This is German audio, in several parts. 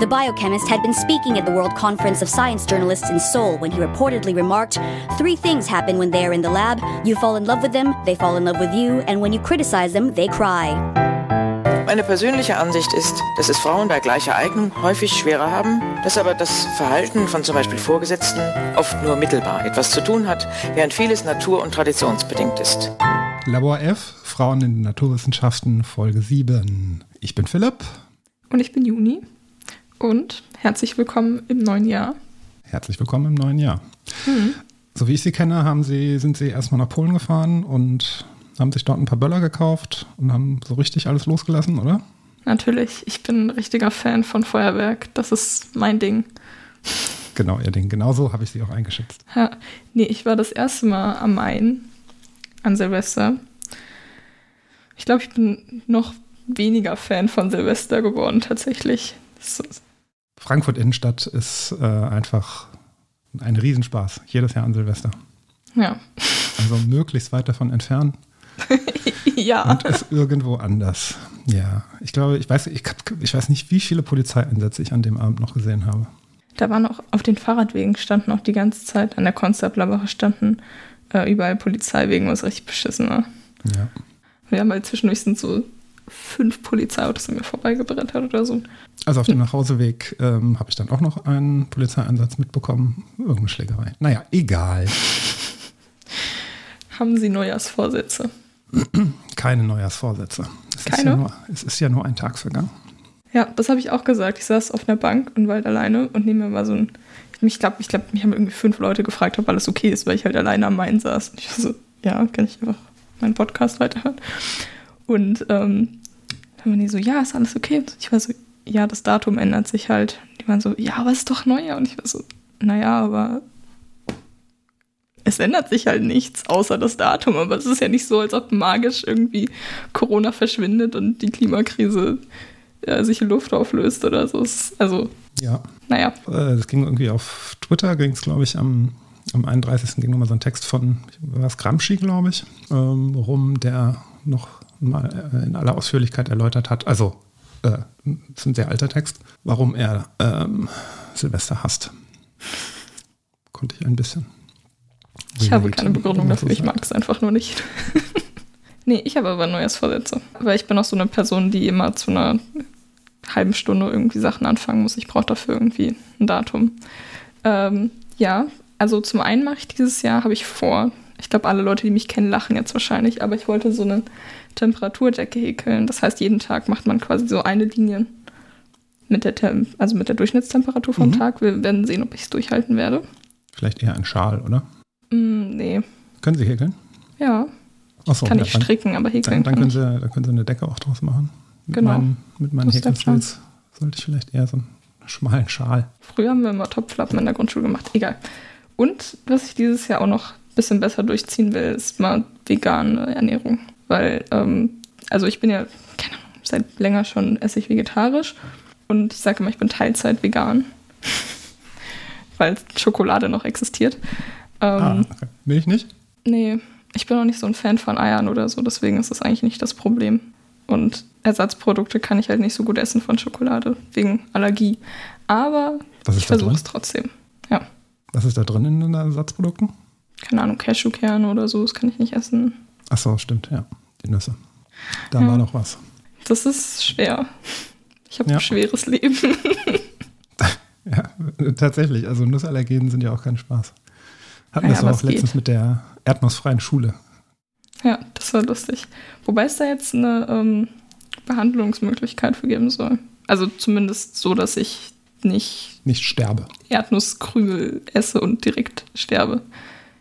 The biochemist had been speaking at the World Conference of Science Journalists in Seoul when he reportedly remarked Three things happen when they're in the lab you fall in love with them, they fall in love with you, and when you criticize them, they cry. Meine persönliche Ansicht ist, dass es Frauen bei gleicher Eignung häufig schwerer haben, dass aber das Verhalten von zum Beispiel Vorgesetzten oft nur mittelbar etwas zu tun hat, während vieles natur- und traditionsbedingt ist. Labor F, Frauen in den Naturwissenschaften, Folge 7. Ich bin Philipp. Und ich bin Juni. Und herzlich willkommen im neuen Jahr. Herzlich willkommen im neuen Jahr. Mhm. So wie ich Sie kenne, haben Sie, sind Sie erstmal nach Polen gefahren und haben sich dort ein paar Böller gekauft und haben so richtig alles losgelassen, oder? Natürlich. Ich bin ein richtiger Fan von Feuerwerk. Das ist mein Ding. Genau, Ihr Ding. Genauso habe ich Sie auch eingeschätzt. Ja, nee, ich war das erste Mal am Main an Silvester. Ich glaube, ich bin noch weniger Fan von Silvester geworden, tatsächlich. Das Frankfurt Innenstadt ist äh, einfach ein Riesenspaß. Jedes Jahr an Silvester. Ja. Also möglichst weit davon entfernen. ja. Und ist irgendwo anders. Ja. Ich glaube, ich weiß, ich, ich weiß nicht, wie viele Polizeieinsätze ich an dem Abend noch gesehen habe. Da waren auch auf den Fahrradwegen standen auch die ganze Zeit, an der Konstablerwache standen äh, überall Polizeiwegen, was richtig beschissen war. Ja. Wir haben halt zwischendurch sind so fünf Polizeiautos an mir vorbeigebrettert oder so. Also auf dem Nachhauseweg ähm, habe ich dann auch noch einen Polizeieinsatz mitbekommen. Irgendeine Schlägerei. Naja, egal. Haben Sie Neujahrsvorsätze? Keine Neujahrsvorsätze. Es Keine? Ist ja nur, es ist ja nur ein Tag vergangen. Ja, das habe ich auch gesagt. Ich saß auf einer Bank und war halt alleine und neben mir war so ein. Ich glaube, ich glaub, mich haben irgendwie fünf Leute gefragt, ob alles okay ist, weil ich halt alleine am Main saß. Und ich war so, ja, kann ich einfach meinen Podcast weiterhören? Und ähm, dann waren die so, ja, ist alles okay? Und ich war so, ja, das Datum ändert sich halt. Die waren so, ja, aber es ist doch Neujahr. Und ich war so, naja, aber es ändert sich halt nichts außer das Datum. Aber es ist ja nicht so, als ob magisch irgendwie Corona verschwindet und die Klimakrise ja, sich in Luft auflöst oder so. Also, ja. naja. Das ging irgendwie auf Twitter, ging es, glaube ich, am, am 31. ging nochmal so ein Text von, was Gramsci, glaube ich, ähm, rum, der noch mal in aller Ausführlichkeit erläutert hat, also äh, ist ein sehr alter Text, warum er ähm, Silvester hasst. Konnte ich ein bisschen. Ich habe keine Begründung dafür, ich mag es einfach nur nicht. nee, ich habe aber Neujahrsvorsätze, weil ich bin auch so eine Person, die immer zu einer halben Stunde irgendwie Sachen anfangen muss. Ich brauche dafür irgendwie ein Datum. Ähm, ja, also zum einen mache ich dieses Jahr, habe ich vor, ich glaube, alle Leute, die mich kennen, lachen jetzt wahrscheinlich, aber ich wollte so eine Temperaturdecke häkeln. Das heißt, jeden Tag macht man quasi so eine Linie mit der, Tem also mit der Durchschnittstemperatur vom Mhm. Tag. Wir werden sehen, ob ich es durchhalten werde. Vielleicht eher ein Schal, oder? Mm, nee. Können Sie häkeln? Ja, Achso, kann ja, ich stricken, aber häkeln Dann, dann, können. Sie, dann können Sie eine Decke auch draus machen. Mit Genau. Meinen, mit meinen Häkelskills sollte ich vielleicht eher so einen schmalen Schal. Früher haben wir immer Topflappen in der Grundschule gemacht. Egal. Und was ich dieses Jahr auch noch bisschen besser durchziehen will, ist mal vegane Ernährung. Weil, ähm, also ich bin ja, keine Ahnung, seit länger schon esse ich vegetarisch. Und ich sage immer, ich bin Teilzeit vegan. Weil Schokolade noch existiert. Ähm, ah, okay. Milch nicht? Nee, ich bin auch nicht so ein Fan von Eiern oder so, deswegen ist das eigentlich nicht das Problem. Und Ersatzprodukte kann ich halt nicht so gut essen von Schokolade, wegen Allergie. Aber ich versuche es trotzdem. Ja, Was ist da drin in den Ersatzprodukten? Keine Ahnung, Cashewkerne oder so, das kann ich nicht essen. Achso, stimmt, ja. Die Nüsse. Da Ja. war noch was. Das ist schwer. Ich habe Ja. ein schweres Leben. Ja, tatsächlich. Also Nussallergenen sind ja auch kein Spaß. Hatten wir aber auch letztens geht. mit der erdnussfreien Schule. ja, das war lustig. Wobei es da jetzt eine ähm, Behandlungsmöglichkeit für geben soll. Also zumindest so, dass ich nicht Nicht sterbe. Erdnusskrümel esse und direkt sterbe.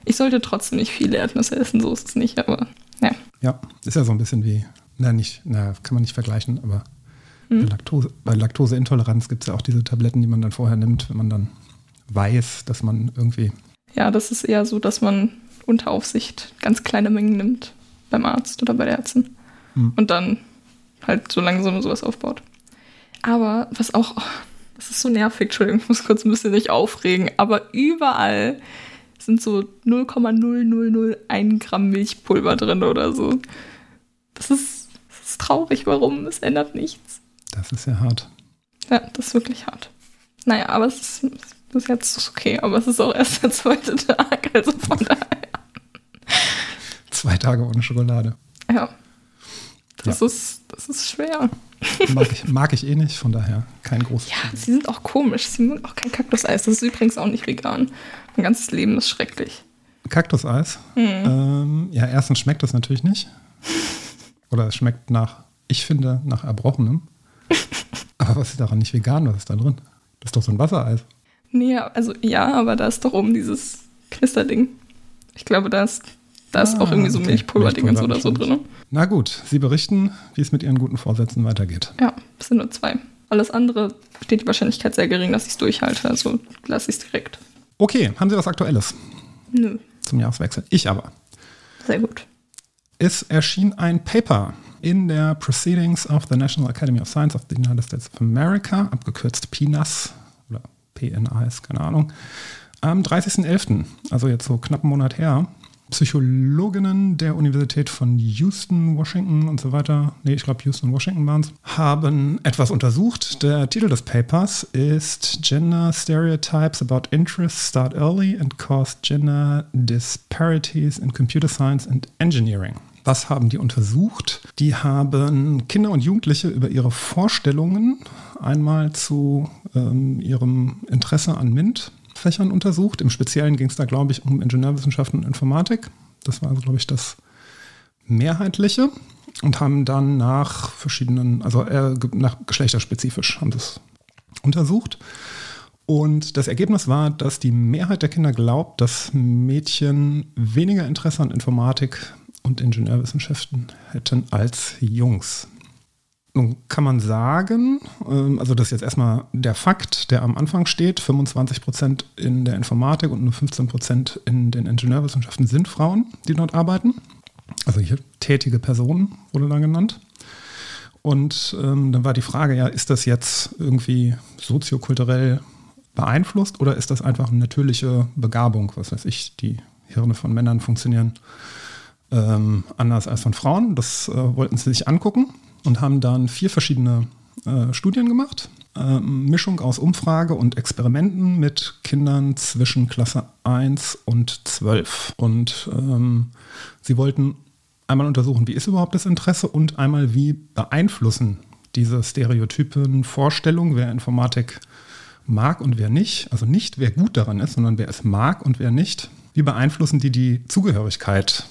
Ich sollte trotzdem nicht viele Erdnüsse essen, so ist es nicht, aber ja. Ja, ist ja so ein bisschen wie, na nicht, na, kann man nicht vergleichen, aber Hm. bei, Laktose, bei Laktoseintoleranz gibt es ja auch diese Tabletten, die man dann vorher nimmt, wenn man dann weiß, dass man irgendwie, Ja, das ist eher so, dass man unter Aufsicht ganz kleine Mengen nimmt beim Arzt oder bei der Ärztin. Und dann halt so langsam sowas aufbaut. Aber was auch, oh, das ist so nervig, Entschuldigung, ich muss kurz ein bisschen nicht aufregen, aber überall sind so 0,0001 Gramm Milchpulver drin oder so. Das ist, das ist traurig, warum? Es ändert nichts. Das ist ja hart. Ja, das ist wirklich hart. Naja, aber es ist bis jetzt okay, aber es ist auch erst der zweite Tag, also von daher. Zwei Tage ohne Schokolade. Ja. Das, ja. Ist, das ist schwer. Mag ich, mag ich eh nicht, von daher kein großes Ja, Problem. sie sind auch komisch. Sie mögen auch kein Kaktuseis. Das ist übrigens auch nicht vegan. Mein ganzes Leben ist schrecklich. Kaktuseis? Mhm. Ähm, ja, erstens schmeckt das natürlich nicht. Oder es schmeckt nach, ich finde, nach Erbrochenem. Aber was ist daran nicht vegan? Was ist da drin? Das ist doch so ein Wassereis. Nee, also ja, aber da ist doch oben dieses Knisterding. Ich glaube, da ist, da ist ah, auch irgendwie so okay. Milchpulverdingens oder so drin. Na gut, Sie berichten, wie es mit Ihren guten Vorsätzen weitergeht. Ja, es sind nur zwei. Alles andere steht die Wahrscheinlichkeit sehr gering, dass ich es durchhalte. Also lasse ich es direkt. Okay, haben Sie was Aktuelles? Nö. Zum Jahreswechsel. Ich aber. Sehr gut. Es erschien ein Paper in der Proceedings of the National Academy of Science of the United States of America, abgekürzt PNAS oder PNAS, keine Ahnung, am 30.11., also jetzt so knapp einen Monat her, Psychologinnen der Universität von Houston, Washington und so weiter, nee, ich glaube Houston, Washington waren es, haben etwas untersucht. Der Titel des Papers ist Gender Stereotypes about Interests Start Early and Cause Gender Disparities in Computer Science and Engineering. Was haben die untersucht? Die haben Kinder und Jugendliche über ihre Vorstellungen einmal zu ähm, ihrem Interesse an MINT Fächern untersucht. Im Speziellen ging es da, glaube ich, um Ingenieurwissenschaften und Informatik. Das war, also, glaube ich, das Mehrheitliche. Und haben dann nach verschiedenen, also äh, nach geschlechterspezifisch haben das untersucht. Und das Ergebnis war, dass die Mehrheit der Kinder glaubt, dass Mädchen weniger Interesse an Informatik und Ingenieurwissenschaften hätten als Jungs. Nun kann man sagen, ähm, also das ist jetzt erstmal der Fakt, der am Anfang steht, 25 Prozent in der Informatik und nur 15 Prozent in den Ingenieurwissenschaften sind Frauen, die dort arbeiten. Also hier tätige Personen wurde da genannt. Und ähm, dann war die Frage, ja, ist das jetzt irgendwie soziokulturell beeinflusst oder ist das einfach eine natürliche Begabung? Was weiß ich, die Hirne von Männern funktionieren ähm, anders als von Frauen. Das äh, wollten sie sich angucken und haben dann vier verschiedene äh, Studien gemacht. Äh, Mischung aus Umfrage und Experimenten mit Kindern zwischen Klasse 1 und 12. Und ähm, sie wollten einmal untersuchen, wie ist überhaupt das Interesse und einmal, wie beeinflussen diese Stereotypen Vorstellungen, wer Informatik mag und wer nicht. Also nicht, wer gut daran ist, sondern wer es mag und wer nicht. Wie beeinflussen die die Zugehörigkeit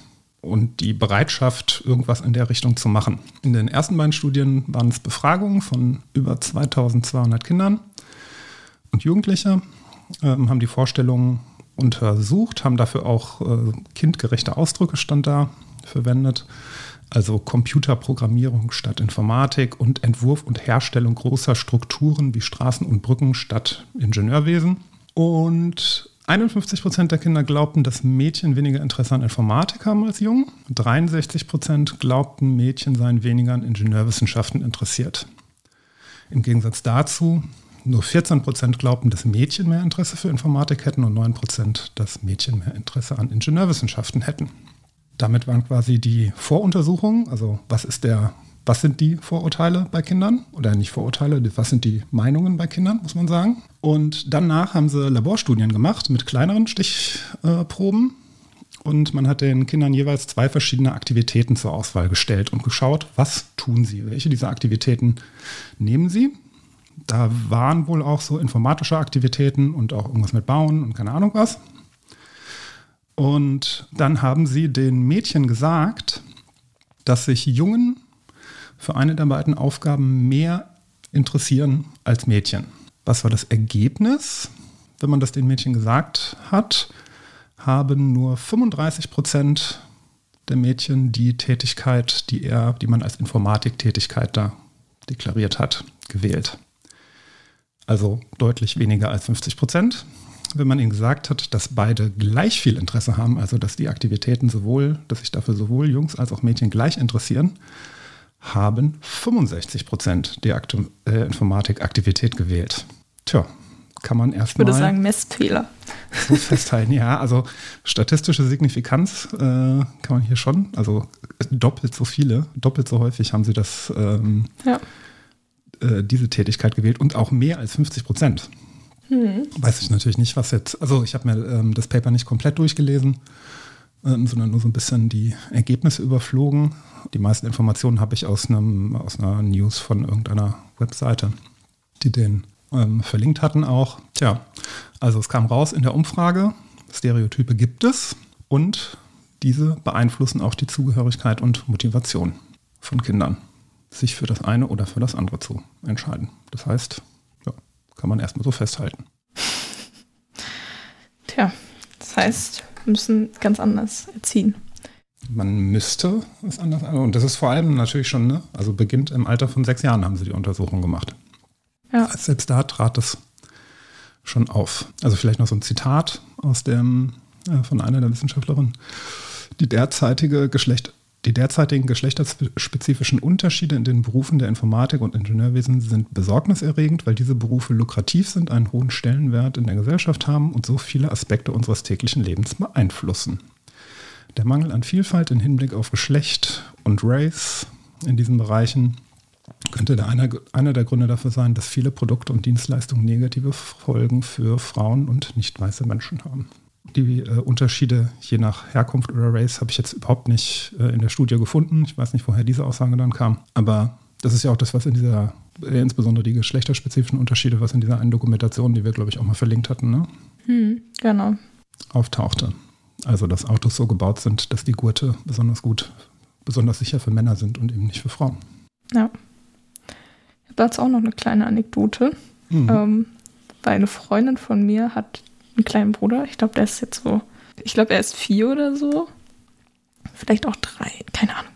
und die Bereitschaft, irgendwas in der Richtung zu machen. In den ersten beiden Studien waren es Befragungen von über 2200 Kindern und Jugendliche, ähm, haben die Vorstellungen untersucht, haben dafür auch äh, kindgerechte Ausdrücke stand da verwendet, also Computerprogrammierung statt Informatik und Entwurf und Herstellung großer Strukturen wie Straßen und Brücken statt Ingenieurwesen. Und 51 Prozent der Kinder glaubten, dass Mädchen weniger Interesse an Informatik haben als Jungen. 63 Prozent glaubten, Mädchen seien weniger an Ingenieurwissenschaften interessiert. Im Gegensatz dazu, nur 14 Prozent glaubten, dass Mädchen mehr Interesse für Informatik hätten und 9 Prozent, dass Mädchen mehr Interesse an Ingenieurwissenschaften hätten. Damit waren quasi die Voruntersuchungen, also was ist der was sind die Vorurteile bei Kindern? Oder nicht Vorurteile, was sind die Meinungen bei Kindern, muss man sagen. Und danach haben sie Laborstudien gemacht mit kleineren Stichproben. Und man hat den Kindern jeweils zwei verschiedene Aktivitäten zur Auswahl gestellt und geschaut, was tun sie, welche dieser Aktivitäten nehmen sie. Da waren wohl auch so informatische Aktivitäten und auch irgendwas mit Bauen und keine Ahnung was. Und dann haben sie den Mädchen gesagt, dass sich Jungen für eine der beiden Aufgaben mehr interessieren als Mädchen. Was war das Ergebnis? Wenn man das den Mädchen gesagt hat, haben nur 35 Prozent der Mädchen die Tätigkeit, die er, die man als Informatiktätigkeit da deklariert hat, gewählt. Also deutlich weniger als 50 Prozent. Wenn man ihnen gesagt hat, dass beide gleich viel Interesse haben, also dass die Aktivitäten sowohl, dass sich dafür sowohl Jungs als auch Mädchen gleich interessieren, haben 65 Prozent die Aktu äh, Informatikaktivität gewählt. Tja, kann man erstmal. Ich würde sagen, Messfehler. So festhalten, ja. Also statistische Signifikanz äh, kann man hier schon, also doppelt so viele, doppelt so häufig haben sie das, ähm, Ja. äh, diese Tätigkeit gewählt und auch mehr als 50 Prozent. Weiß ich natürlich nicht, was jetzt, also ich habe mir ähm, das Paper nicht komplett durchgelesen, sondern nur so ein bisschen die Ergebnisse überflogen. Die meisten Informationen habe ich aus, einem, aus einer News von irgendeiner Webseite, die den ähm, verlinkt hatten auch. Tja, also es kam raus in der Umfrage, Stereotype gibt es und diese beeinflussen auch die Zugehörigkeit und Motivation von Kindern, sich für das eine oder für das andere zu entscheiden. Das heißt, ja, kann man erstmal so festhalten. Tja, das heißt, müssen ganz anders erziehen. Man müsste es anders Und das ist vor allem natürlich schon, ne? also beginnt im Alter von sechs Jahren haben sie die Untersuchung gemacht. Ja. Selbst da trat es schon auf. Also vielleicht noch so ein Zitat aus dem, äh, von einer der Wissenschaftlerinnen. Die derzeitige Geschlecht, die derzeitigen geschlechterspezifischen Unterschiede in den Berufen der Informatik und Ingenieurwesen sind besorgniserregend, weil diese Berufe lukrativ sind, einen hohen Stellenwert in der Gesellschaft haben und so viele Aspekte unseres täglichen Lebens beeinflussen. Der Mangel an Vielfalt im Hinblick auf Geschlecht und Race in diesen Bereichen könnte der einer, einer der Gründe dafür sein, dass viele Produkte und Dienstleistungen negative Folgen für Frauen und nicht weiße Menschen haben. Die äh, Unterschiede je nach Herkunft oder Race habe ich jetzt überhaupt nicht äh, in der Studie gefunden. Ich weiß nicht, woher diese Aussage dann kam. Aber das ist ja auch das, was in dieser, äh, insbesondere die geschlechterspezifischen Unterschiede, was in dieser einen Dokumentation, die wir, glaube ich, auch mal verlinkt hatten, ne, Hm, genau. auftauchte. Also, dass Autos so gebaut sind, dass die Gurte besonders gut, besonders sicher für Männer sind und eben nicht für Frauen. Ja. Ich habe dazu auch noch eine kleine Anekdote. Mhm. Ähm, weil eine Freundin von mir hat einen kleinen Bruder. Ich glaube, der ist jetzt so, ich glaube, er ist vier oder so. Vielleicht auch drei, keine Ahnung.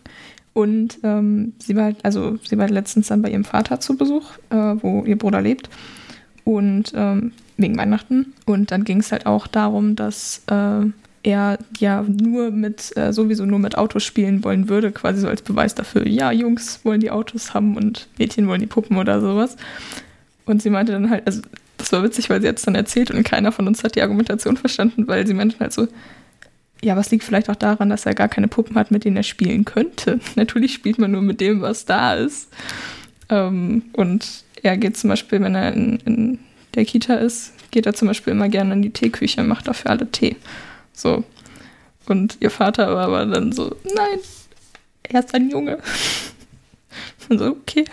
Und ähm, sie war halt, also sie war letztens dann bei ihrem Vater zu Besuch, äh, wo ihr Bruder lebt. Und ähm, wegen Weihnachten. Und dann ging es halt auch darum, dass äh, er ja nur mit, äh, sowieso nur mit Autos spielen wollen würde, quasi so als Beweis dafür, ja, Jungs wollen die Autos haben und Mädchen wollen die Puppen oder sowas. Und sie meinte dann halt, also das war witzig, weil sie hat es dann erzählt und keiner von uns hat die Argumentation verstanden, weil sie meinte halt so, ja, was liegt vielleicht auch daran, dass er gar keine Puppen hat, mit denen er spielen könnte. Natürlich spielt man nur mit dem, was da ist. Ähm, und er geht zum Beispiel, wenn er in, in der Kita ist, geht er zum Beispiel immer gerne in die Teeküche und macht dafür alle Tee. So. Und ihr Vater war aber dann so, nein, er ist ein Junge. Und so, okay.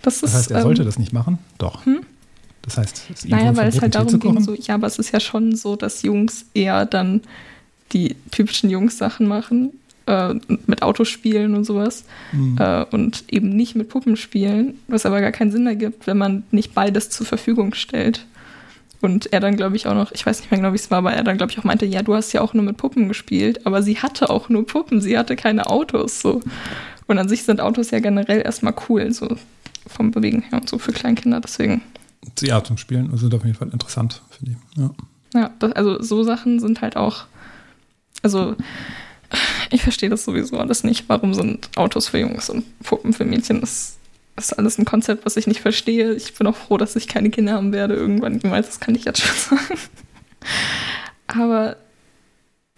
Das ist, Das heißt, er ähm, sollte das nicht machen? Doch. hm? Das heißt, es ist ihm Naja, weil es halt darum ging, so, ja, aber es ist ja schon so, dass Jungs eher dann die typischen Jungs-Sachen machen, äh, mit Autos spielen und sowas, Hm. äh, und eben nicht mit Puppen spielen, was aber gar keinen Sinn ergibt, wenn man nicht beides zur Verfügung stellt. Und er dann, glaube ich, auch noch, ich weiß nicht mehr genau, wie es war, aber er dann, glaube ich, auch meinte, ja, du hast ja auch nur mit Puppen gespielt, aber sie hatte auch nur Puppen, sie hatte keine Autos, so. Und an sich sind Autos ja generell erstmal cool, so vom Bewegen her und so für Kleinkinder, deswegen. Ja, zum Spielen also auf jeden Fall interessant, finde ich. Ja. Ja, das, also so Sachen sind halt auch, also ich verstehe das sowieso alles nicht. Warum sind Autos für Jungs und Puppen für Mädchen? Das ist alles ein Konzept, was ich nicht verstehe. Ich bin auch froh, dass ich keine Kinder haben werde irgendwann. Niemals, das kann ich jetzt schon sagen. Aber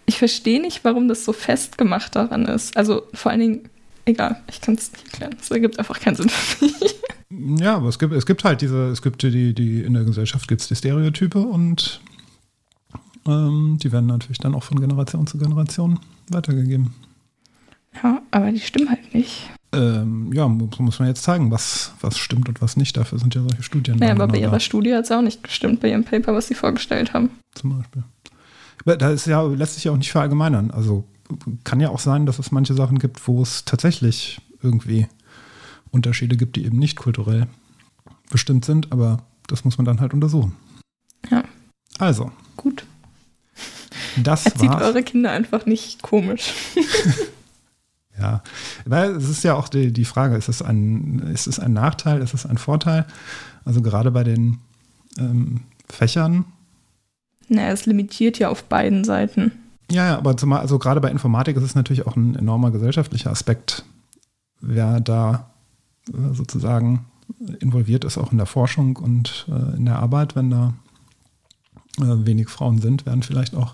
ich verstehe nicht, warum das so festgemacht daran ist. Also vor allen Dingen, egal, ich kann es nicht erklären. Es ergibt einfach keinen Sinn für mich. Ja, aber es gibt, es gibt halt diese, es gibt die, die in der Gesellschaft gibt es die Stereotype und ähm, die werden natürlich dann auch von Generation zu Generation weitergegeben. Ja, aber die stimmen halt nicht. Ähm, ja, muss, man jetzt zeigen, was, was stimmt und was nicht. Dafür sind ja solche Studien. Naja, dann aber bei ihrer da, Studie hat es auch nicht gestimmt, bei ihrem Paper, was sie vorgestellt haben. zum Beispiel. Aber da ist ja, lässt sich ja auch nicht verallgemeinern. Also kann ja auch sein, dass es manche Sachen gibt, wo es tatsächlich irgendwie Unterschiede gibt, die eben nicht kulturell bestimmt sind, aber das muss man dann halt untersuchen. Ja. Also, Gut. das Erzieht war's. eure Kinder einfach nicht komisch. Ja, weil es ist ja auch die, die Frage, ist es, ein, ist es ein Nachteil, ist es ein Vorteil? Also gerade bei den ähm, Fächern, Naja, es limitiert ja auf beiden Seiten. ja, ja, aber zumal, also gerade bei Informatik ist es natürlich auch ein enormer gesellschaftlicher Aspekt, wer da sozusagen involviert ist, auch in der Forschung und äh, in der Arbeit, wenn da äh, wenig Frauen sind, werden vielleicht auch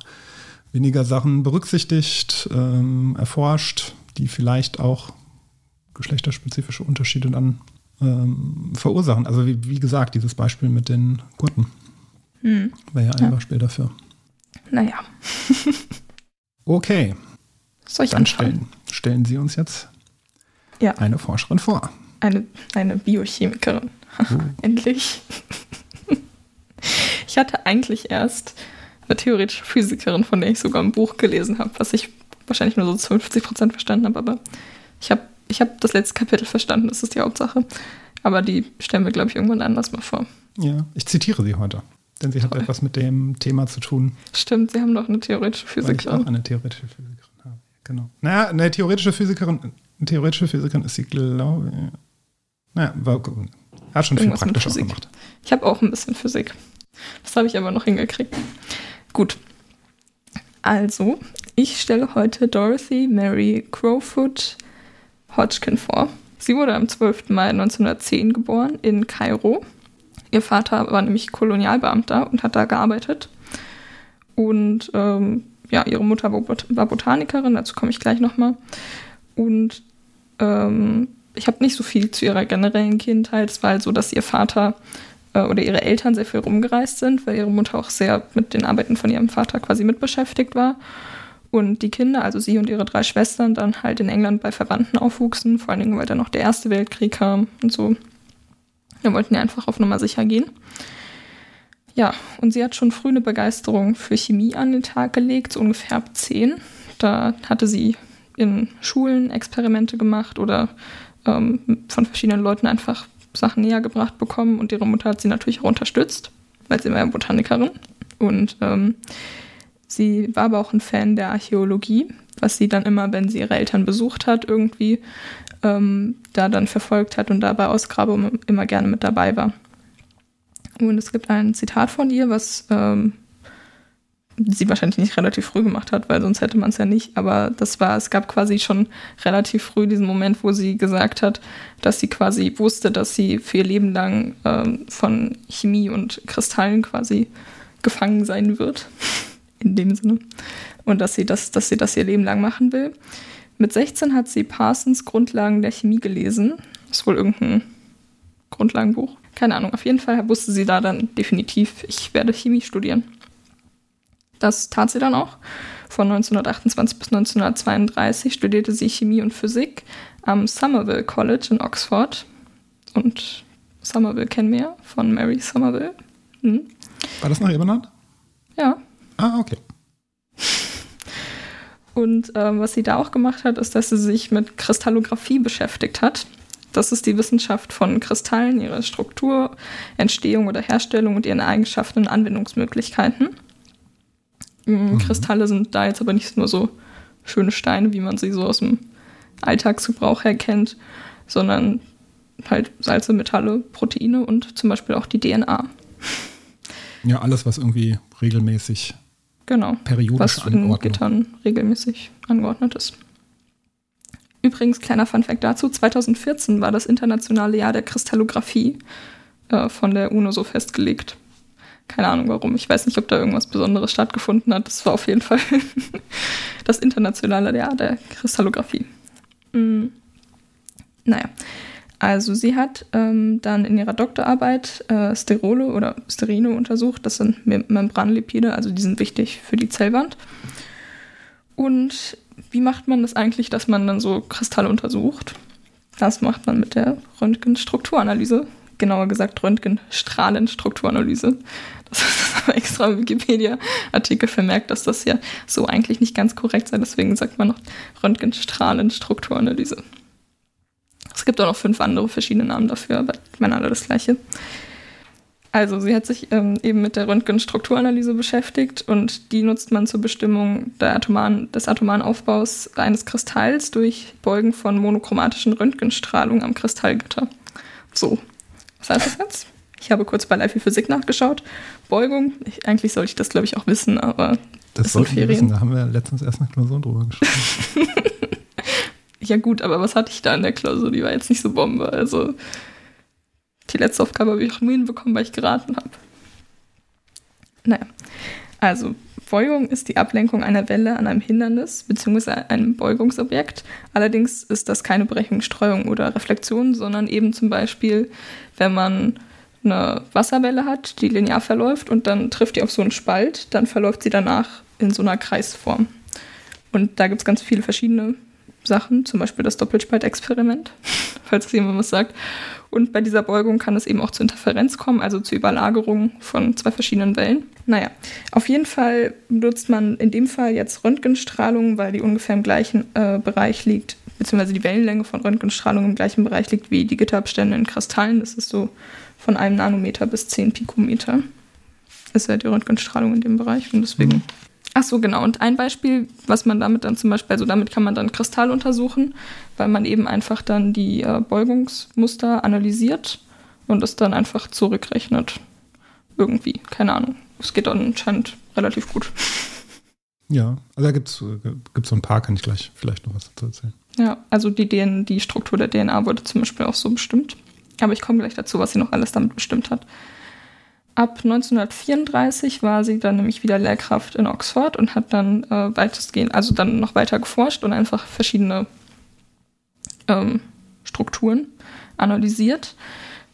weniger Sachen berücksichtigt, ähm, erforscht, die vielleicht auch geschlechterspezifische Unterschiede dann ähm, verursachen. Also wie, wie, gesagt, dieses Beispiel mit den Gurten hm. wäre ja ein ja. Beispiel dafür. Naja. okay. Soll ich dann stellen, stellen Sie uns jetzt ja. eine Forscherin vor. Eine, eine Biochemikerin. Uh. Endlich. ich hatte eigentlich erst eine theoretische Physikerin, von der ich sogar ein Buch gelesen habe, was ich wahrscheinlich nur so zu 50 Prozent verstanden habe, aber ich habe ich hab das letzte Kapitel verstanden, das ist die Hauptsache. Aber die stellen wir, glaube ich, irgendwann anders mal vor. Ja, ich zitiere sie heute, denn sie Toll. hat etwas mit dem Thema zu tun. Stimmt, sie haben doch eine theoretische Physikerin. Weil ich auch eine theoretische Physikerin habe, genau. Naja, eine theoretische Physikerin, eine theoretische Physikerin ist sie, glaube ich. Naja, war, hat schon Irgendwas viel praktisch auch gemacht. Ich habe auch ein bisschen Physik. Das habe ich aber noch hingekriegt. Gut. Also, ich stelle heute Dorothy Mary Crowfoot Hodgkin vor. Sie wurde am 12. Mai 1910 geboren in Kairo. Ihr Vater war nämlich Kolonialbeamter und hat da gearbeitet. Und ähm, ja, ihre Mutter war Botanikerin, dazu komme ich gleich nochmal. Und ähm, ich habe nicht so viel zu ihrer generellen Kindheit. Es war halt so, dass ihr Vater äh, oder ihre Eltern sehr viel rumgereist sind, weil ihre Mutter auch sehr mit den Arbeiten von ihrem Vater quasi mitbeschäftigt war. Und die Kinder, also sie und ihre drei Schwestern, dann halt in England bei Verwandten aufwuchsen, vor allen Dingen, weil dann noch der Erste Weltkrieg kam und so. Da wollten die einfach auf Nummer sicher gehen. Ja, und sie hat schon früh eine Begeisterung für Chemie an den Tag gelegt, so ungefähr ab zehn. Da hatte sie in Schulen Experimente gemacht oder ähm, von verschiedenen Leuten einfach Sachen näher gebracht bekommen und ihre Mutter hat sie natürlich auch unterstützt, weil sie war ja Botanikerin. Und ähm, sie war aber auch ein Fan der Archäologie, was sie dann immer, wenn sie ihre Eltern besucht hat, irgendwie ähm, da dann verfolgt hat und da bei Ausgrabungen immer gerne mit dabei war. Und es gibt ein Zitat von ihr, was ähm, sie wahrscheinlich nicht relativ früh gemacht hat, weil sonst hätte man es ja nicht. Aber das war, es gab quasi schon relativ früh diesen Moment, wo sie gesagt hat, dass sie quasi wusste, dass sie für ihr Leben lang ähm, von Chemie und Kristallen quasi gefangen sein wird. In dem Sinne. Und dass sie das, dass sie das ihr Leben lang machen will. Mit 16 hat sie Parsons Grundlagen der Chemie gelesen. Das ist wohl irgendein Grundlagenbuch. Keine Ahnung. Auf jeden Fall wusste sie da dann definitiv, ich werde Chemie studieren. Das tat sie dann auch. Von 1928 bis 1932 studierte sie Chemie und Physik am Somerville College in Oxford. Und Somerville kennen wir von Mary Somerville. Hm. War das nach ihr benannt? Ja. Ah, okay. Und ähm, was sie da auch gemacht hat, ist, dass sie sich mit Kristallographie beschäftigt hat. Das ist die Wissenschaft von Kristallen, ihre Struktur, Entstehung oder Herstellung und ihren Eigenschaften und Anwendungsmöglichkeiten. Mhm. Kristalle sind da jetzt aber nicht nur so schöne Steine, wie man sie so aus dem Alltagsgebrauch her kennt, sondern halt Salze, Metalle, Proteine und zum Beispiel auch die DNA. Ja, alles, was irgendwie regelmäßig genau, periodisch was in Gittern regelmäßig angeordnet ist. Übrigens, kleiner Funfact dazu, 2014 war das internationale Jahr der Kristallographie äh, von der UNO so festgelegt. Keine Ahnung warum. Ich weiß nicht, ob da irgendwas Besonderes stattgefunden hat. Das war auf jeden Fall das internationale Jahr der Kristallographie. Mhm. Naja, also sie hat ähm, dann in ihrer Doktorarbeit äh, Sterole oder Sterine untersucht. Das sind Membranlipide, also die sind wichtig für die Zellwand. Und wie macht man das eigentlich, dass man dann so Kristalle untersucht? Das macht man mit der Röntgenstrukturanalyse, genauer gesagt Röntgenstrahlenstrukturanalyse. Das ist aber extra Wikipedia-Artikel vermerkt, dass das ja so eigentlich nicht ganz korrekt sei. Deswegen sagt man noch Röntgenstrahlenstrukturanalyse. Es gibt auch noch fünf andere verschiedene Namen dafür, aber ich meine alle das gleiche. Also sie hat sich ähm, eben mit der Röntgenstrukturanalyse beschäftigt und die nutzt man zur Bestimmung atomaren, des atomaren Aufbaus eines Kristalls durch Beugen von monochromatischen Röntgenstrahlung am Kristallgitter. So, was heißt das jetzt? Ich habe kurz bei Life Physik nachgeschaut. Beugung, ich, eigentlich sollte ich das, glaube ich, auch wissen, aber das, sollten wir wissen, da haben wir letztens erst eine Klausur drüber geschrieben. ja gut, aber was hatte ich da in der Klausur? Die war jetzt nicht so Bombe. Also die letzte Aufgabe habe ich auch nur hinbekommen, weil ich geraten habe. Naja, also Beugung ist die Ablenkung einer Welle an einem Hindernis bzw. einem Beugungsobjekt. Allerdings ist das keine Berechnung, Streuung oder Reflexion, sondern eben zum Beispiel, wenn man eine Wasserwelle hat, die linear verläuft und dann trifft die auf so einen Spalt, dann verläuft sie danach in so einer Kreisform. Und da gibt es ganz viele verschiedene Sachen, zum Beispiel das Doppelspaltexperiment, falls es jemand was sagt. Und bei dieser Beugung kann es eben auch zu Interferenz kommen, also zu Überlagerung von zwei verschiedenen Wellen. Naja, auf jeden Fall benutzt man in dem Fall jetzt Röntgenstrahlung, weil die ungefähr im gleichen äh, Bereich liegt, beziehungsweise die Wellenlänge von Röntgenstrahlung im gleichen Bereich liegt wie die Gitterabstände in Kristallen. Das ist so von einem Nanometer bis 10 Pikometer. Ist ja die Röntgenstrahlung in dem Bereich und deswegen. Mhm. Ach so, genau. Und ein Beispiel, was man damit dann zum Beispiel, also damit kann man dann Kristall untersuchen, weil man eben einfach dann die äh, Beugungsmuster analysiert und es dann einfach zurückrechnet. Irgendwie, keine Ahnung. Es geht dann anscheinend relativ gut. Ja, also da gibt es äh, so ein paar, kann ich gleich vielleicht noch was dazu erzählen. Ja, also die, DNA, die Struktur der DNA wurde zum Beispiel auch so bestimmt. Aber ich komme gleich dazu, was sie noch alles damit bestimmt hat. Ab 1934 war sie dann nämlich wieder Lehrkraft in Oxford und hat dann äh, weitestgehend, also dann noch weiter geforscht und einfach verschiedene ähm, Strukturen analysiert.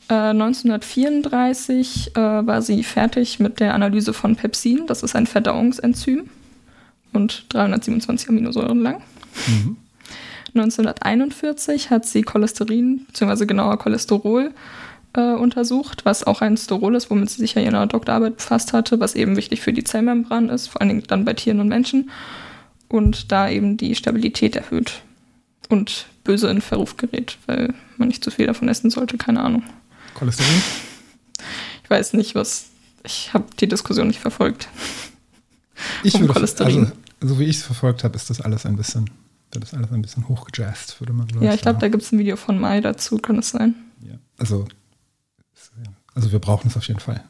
Äh, 1934 äh, war sie fertig mit der Analyse von Pepsin. Das ist ein Verdauungsenzym und 327 Aminosäuren lang. Mhm. 1941 hat sie Cholesterin, beziehungsweise genauer Cholesterol, äh, untersucht, was auch ein Sterol ist, womit sie sich ja in ihrer Doktorarbeit befasst hatte, was eben wichtig für die Zellmembran ist, vor allen Dingen dann bei Tieren und Menschen. Und da eben die Stabilität erhöht und böse in Verruf gerät, weil man nicht zu viel davon essen sollte, keine Ahnung. Cholesterin? Ich weiß nicht, was. Ich habe die Diskussion nicht verfolgt. Ich um würde, Cholesterin. Also, so wie ich es verfolgt habe, ist das alles ein bisschen das alles ein bisschen hochgejazzt, würde man sagen. Ja, ich glaube, da gibt es ein Video von Mai dazu, kann es sein. Ja, also, also wir brauchen es auf jeden Fall.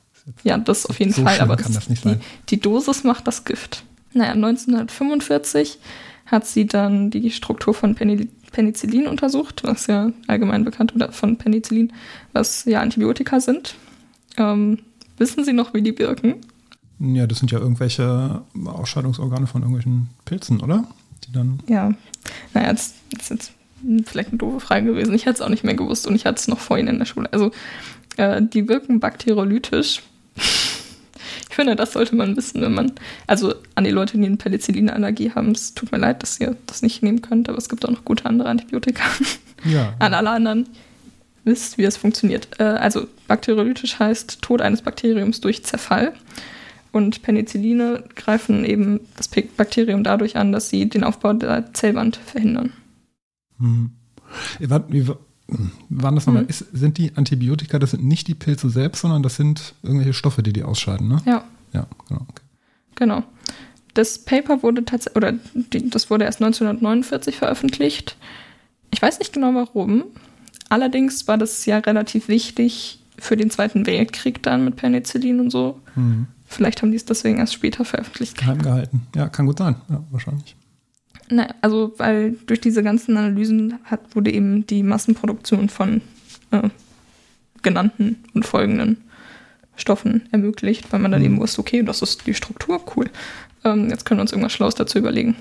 Ja, das auf jeden so Fall, aber kann das nicht die, sein. die Dosis macht das Gift. Naja, 1945 hat sie dann die Struktur von Penicillin untersucht, was ja allgemein bekannt oder von Penicillin, was ja Antibiotika sind. Ähm, wissen Sie noch, wie die wirken? Ja, das sind ja irgendwelche Ausscheidungsorgane von irgendwelchen Pilzen, oder? Die dann ja, naja, das ist jetzt vielleicht eine doofe Frage gewesen. Ich hätte es auch nicht mehr gewusst und ich hatte es noch vorhin in der Schule. Also, äh, die wirken bakteriolytisch. ich finde, das sollte man wissen, wenn man, also an die Leute, die eine Penicillinallergie haben, es tut mir leid, dass ihr das nicht nehmen könnt, aber es gibt auch noch gute andere Antibiotika. Ja. an alle anderen wisst, wie es funktioniert. Äh, also, bakteriolytisch heißt Tod eines Bakteriums durch Zerfall. Und Penicilline greifen eben das Bakterium dadurch an, dass sie den Aufbau der Zellwand verhindern. Hm. Wie, waren das nochmal? Hm. sind die Antibiotika, das sind nicht die Pilze selbst, sondern das sind irgendwelche Stoffe, die die ausscheiden, ne? Ja. Ja, genau. Okay. Genau. Das Paper wurde tatsächlich, oder die, das wurde erst 1949 veröffentlicht. Ich weiß nicht genau warum. Allerdings war das ja relativ wichtig für den Zweiten Weltkrieg dann mit Penicillin und so. Mhm. Vielleicht haben die es deswegen erst später veröffentlicht. Geheim gehalten. Ja, kann gut sein. Ja, wahrscheinlich. Na, also, weil durch diese ganzen Analysen hat, wurde eben die Massenproduktion von äh, genannten und folgenden Stoffen ermöglicht, weil man dann mhm. eben wusste, okay, das ist die Struktur, cool. Ähm, jetzt können wir uns irgendwas Schlaues dazu überlegen.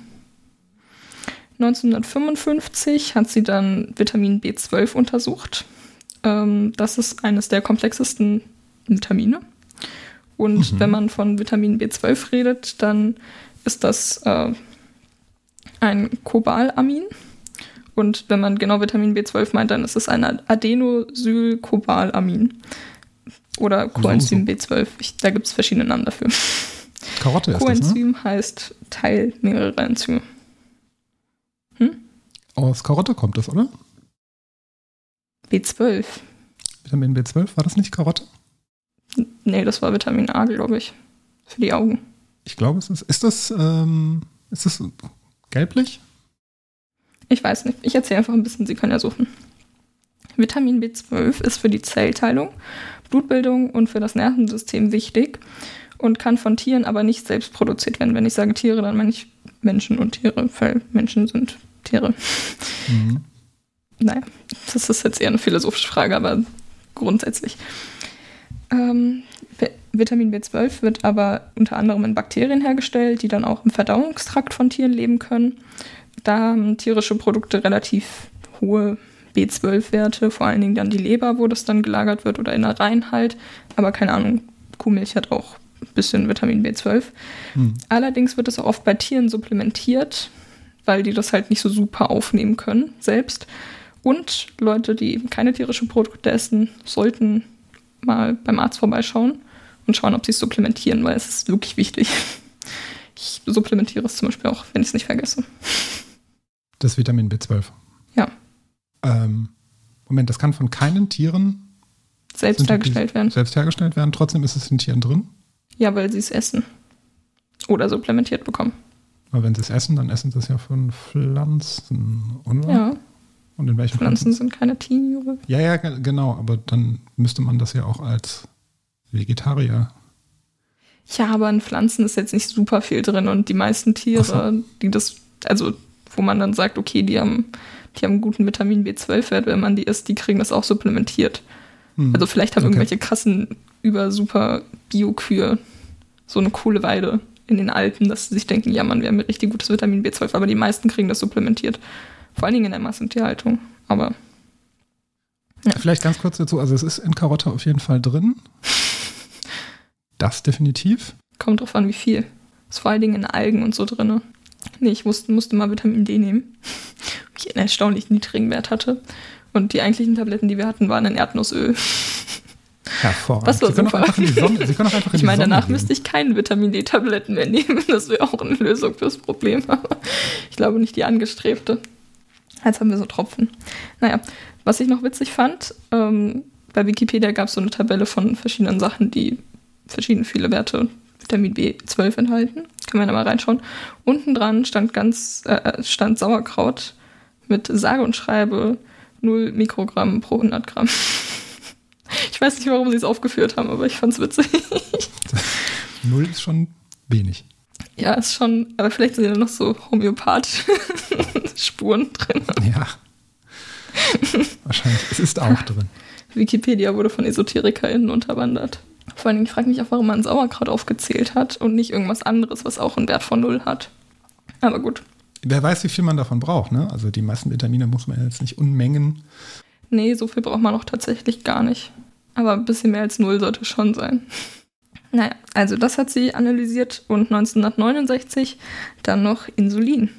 1955 hat sie dann Vitamin B12 untersucht. Ähm, das ist eines der komplexesten Vitamine. Und mhm. wenn man von Vitamin B12 redet, dann ist das äh, ein Cobalamin. Und wenn man genau Vitamin B12 meint, dann ist es ein Adenosylcobalamin. Oder Coenzym B12. Ich, da gibt es verschiedene Namen dafür. Karotte ist Coenzym das, ne? heißt Teil mehrerer Enzyme. Hm? Aus Karotte kommt das, oder? B12. Vitamin B12, war das nicht Karotte? Nee, das war Vitamin A, glaube ich. Für die Augen. Ich glaube, es ist. Ist das, ähm, ist das gelblich? Ich weiß nicht. Ich erzähle einfach ein bisschen, Sie können ja suchen. Vitamin B12 ist für die Zellteilung, Blutbildung und für das Nervensystem wichtig und kann von Tieren aber nicht selbst produziert werden. Wenn ich sage Tiere, dann meine ich Menschen und Tiere, weil Menschen sind Tiere. Mhm. Naja, das ist jetzt eher eine philosophische Frage, aber grundsätzlich. Ähm, Vitamin B12 wird aber unter anderem in Bakterien hergestellt, die dann auch im Verdauungstrakt von Tieren leben können. Da haben tierische Produkte relativ hohe B12-Werte, vor allen Dingen dann die Leber, wo das dann gelagert wird oder in der Reinheit. Aber keine Ahnung, Kuhmilch hat auch ein bisschen Vitamin B12. Hm. Allerdings wird es auch oft bei Tieren supplementiert, weil die das halt nicht so super aufnehmen können selbst. Und Leute, die eben keine tierischen Produkte essen, sollten mal beim Arzt vorbeischauen und schauen, ob sie es supplementieren, weil es ist wirklich wichtig. Ich supplementiere es zum Beispiel auch, wenn ich es nicht vergesse. Das Vitamin B12. Ja. Ähm, Moment, das kann von keinen Tieren selbst hergestellt werden. Selbst hergestellt werden, trotzdem ist es in Tieren drin? Ja, weil sie es essen. Oder supplementiert bekommen. Aber wenn sie es essen, dann essen sie es ja von Pflanzen, oder? Ja. Und in welchen Pflanzen, Pflanzen? sind keine Tiere. Ja, ja, genau. Aber dann müsste man das ja auch als Vegetarier. Ja, aber in Pflanzen ist jetzt nicht super viel drin und die meisten Tiere, so. die das, also wo man dann sagt, okay, die haben, die haben einen guten Vitamin B12-Wert, wenn man die isst, die kriegen das auch supplementiert. Hm. Also vielleicht haben okay. irgendwelche krassen, über super Bio-Kühe so eine coole Weide in den Alpen, dass sie sich denken, ja man, wir haben richtig gutes Vitamin B12, aber die meisten kriegen das supplementiert. Vor allen Dingen in der Massentierhaltung. Aber. Ja. Vielleicht ganz kurz dazu, also es ist in Karotte auf jeden Fall drin. Das definitiv. Kommt drauf an, wie viel. Ist vor allen Dingen in Algen und so drin. Nee, ich musste, musste mal Vitamin D nehmen. Ich einen erstaunlich niedrigen Wert hatte. Und die eigentlichen Tabletten, die wir hatten, waren in Erdnussöl. Hervorragend. Das war Sie können super. Auch einfach in die Sonne, Sie können auch einfach in ich meine, Sonne danach gehen. müsste ich keine Vitamin D-Tabletten mehr nehmen. Das wäre auch eine Lösung fürs Problem. Aber ich glaube nicht die angestrebte. Jetzt haben wir so Tropfen. Naja, was ich noch witzig fand, ähm, bei Wikipedia gab es so eine Tabelle von verschiedenen Sachen, die verschieden viele Werte Vitamin B12 enthalten. Kann man da mal reinschauen. Unten dran stand ganz, äh, stand Sauerkraut mit sage und schreibe 0 Mikrogramm pro 100 Gramm. Ich weiß nicht, warum sie es aufgeführt haben, aber ich fand es witzig. Null ist schon wenig. Ja, ist schon, aber vielleicht sind da noch so homöopathische Spuren drin. Ja. Wahrscheinlich. Es ist auch drin. Wikipedia wurde von EsoterikerInnen unterwandert. Vor allem, ich frage mich auch, warum man Sauerkraut aufgezählt hat und nicht irgendwas anderes, was auch einen Wert von Null hat. Aber gut. Wer weiß, wie viel man davon braucht, ne? Also die meisten Vitamine muss man jetzt nicht unmengen. Nee, so viel braucht man auch tatsächlich gar nicht. Aber ein bisschen mehr als Null sollte schon sein. Naja, also das hat sie analysiert und 1969 dann noch Insulin.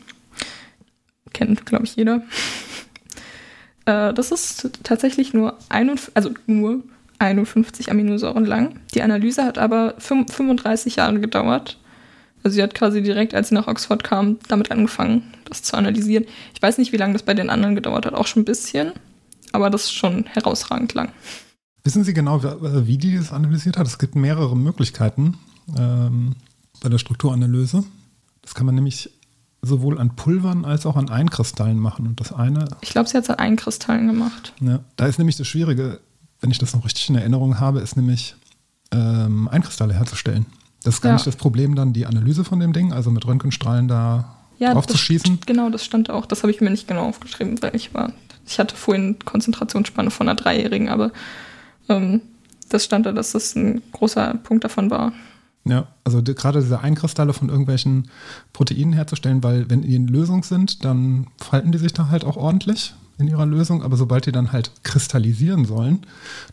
Kennt, glaube ich, jeder. Äh, das ist tatsächlich nur, 51, also nur 51 Aminosäuren lang. Die Analyse hat aber 35 Jahre gedauert. Also sie hat quasi direkt, als sie nach Oxford kam, damit angefangen, das zu analysieren. Ich weiß nicht, wie lange das bei den anderen gedauert hat, auch schon ein bisschen, aber das ist schon herausragend lang. Wissen Sie genau, wie die das analysiert hat? Es gibt mehrere Möglichkeiten ähm, bei der Strukturanalyse. Das kann man nämlich sowohl an Pulvern als auch an Einkristallen machen. Und das eine. Ich glaube, sie hat es an Einkristallen gemacht. Ja, da ist nämlich das Schwierige, wenn ich das noch richtig in Erinnerung habe, ist nämlich ähm, Einkristalle herzustellen. Das ist gar Ja. nicht das Problem dann, die Analyse von dem Ding, also mit Röntgenstrahlen da Ja, drauf zu schießen. Genau, das stand auch. Das habe ich mir nicht genau aufgeschrieben, weil ich war. Ich hatte vorhin Konzentrationsspanne von einer Dreijährigen, aber ähm, das stand da, dass das ein großer Punkt davon war. Ja, also die, gerade diese Einkristalle von irgendwelchen Proteinen herzustellen, weil wenn die in Lösung sind, dann falten die sich da halt auch ordentlich in ihrer Lösung, aber sobald die dann halt kristallisieren sollen,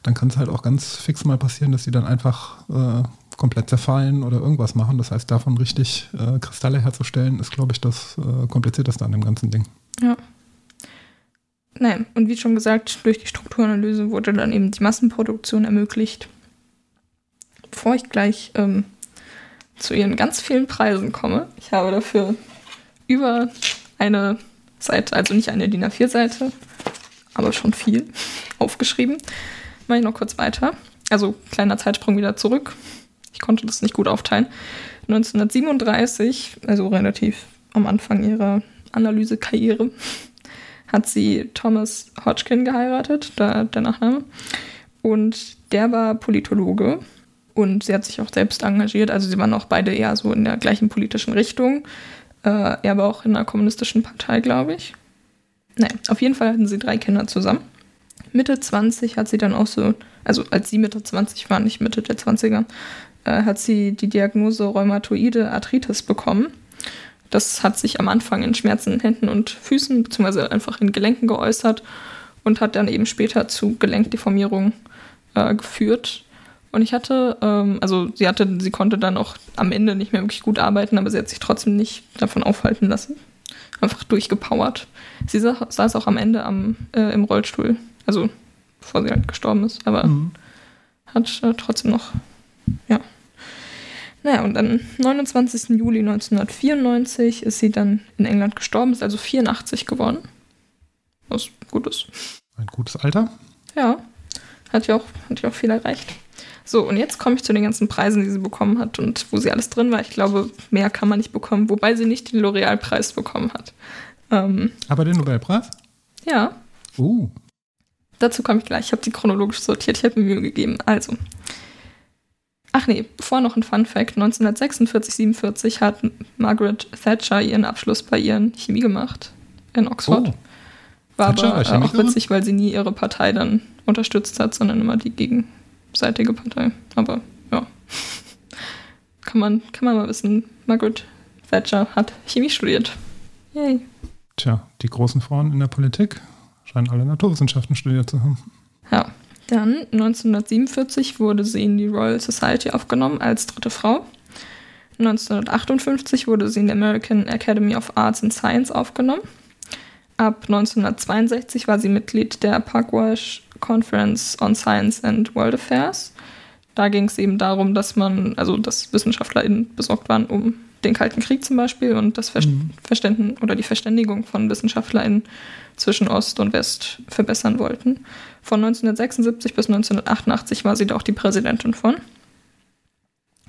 dann kann es halt auch ganz fix mal passieren, dass die dann einfach äh, komplett zerfallen oder irgendwas machen. Das heißt, davon richtig äh, Kristalle herzustellen, ist, glaube ich, das äh, komplizierteste an dem ganzen Ding. Ja. Nein, und wie schon gesagt, durch die Strukturanalyse wurde dann eben die Massenproduktion ermöglicht. Bevor ich gleich ähm, zu ihren ganz vielen Preisen komme, ich habe dafür über eine Seite, also nicht eine DIN A4-Seite, aber schon viel aufgeschrieben. Mache ich noch kurz weiter. Also kleiner Zeitsprung wieder zurück. Ich konnte das nicht gut aufteilen. 1937, also relativ am Anfang ihrer Analysekarriere, hat sie Thomas Hodgkin geheiratet, da der Nachname. Und der war Politologe und sie hat sich auch selbst engagiert. Also sie waren auch beide eher so in der gleichen politischen Richtung. Äh, er war auch in einer kommunistischen Partei, glaube ich. Naja, auf jeden Fall hatten sie drei Kinder zusammen. Mitte 20 hat sie dann auch so, also als sie Mitte 20 war, nicht Mitte der 20er, äh, hat sie die Diagnose Rheumatoide Arthritis bekommen. Das hat sich am Anfang in Schmerzen in Händen und Füßen, beziehungsweise einfach in Gelenken geäußert und hat dann eben später zu Gelenkdeformierungen äh, geführt. Und ich hatte, ähm, also sie hatte, sie konnte dann auch am Ende nicht mehr wirklich gut arbeiten, aber sie hat sich trotzdem nicht davon aufhalten lassen. Einfach durchgepowert. Sie sa saß auch am Ende am, äh, im Rollstuhl, also bevor sie halt gestorben ist, aber Mhm. hat äh, trotzdem noch, ja. Naja, und am 29. Juli 1994 ist sie dann in England gestorben, ist also 84 geworden. Was gut ist. Ein gutes Alter. Ja, hat ja auch, hat ja auch viel erreicht. So, und jetzt komme ich zu den ganzen Preisen, die sie bekommen hat und wo sie alles drin war. Ich glaube, mehr kann man nicht bekommen, wobei sie nicht den L'Oreal-Preis bekommen hat. Ähm, Aber den Nobelpreis? ja, Uh. dazu komme ich gleich. Ich habe die chronologisch sortiert, ich habe mir Mühe gegeben. Also. Ach nee, bevor noch ein Fun Fact. 1946, 47 hat Margaret Thatcher ihren Abschluss bei ihren Chemie gemacht in Oxford. Oh. War Thatcher, aber äh, auch witzig, weil sie nie ihre Partei dann unterstützt hat, sondern immer die gegenseitige Partei. Aber ja. Kann man, kann man mal wissen, Margaret Thatcher hat Chemie studiert. Yay. Tja, die großen Frauen in der Politik scheinen alle Naturwissenschaften studiert zu haben. Ja. Dann 1947 wurde sie in die Royal Society aufgenommen als dritte Frau. 1958 wurde sie in die American Academy of Arts and Science aufgenommen. Ab 1962 war sie Mitglied der Pugwash Conference on Science and World Affairs. Da ging es eben darum, dass man, also dass WissenschaftlerInnen besorgt waren um den Kalten Krieg zum Beispiel und das Ver Verständnis oder die Verständigung von WissenschaftlerInnen zwischen Ost und West verbessern wollten. Von 1976 bis 1988 war sie da auch die Präsidentin von.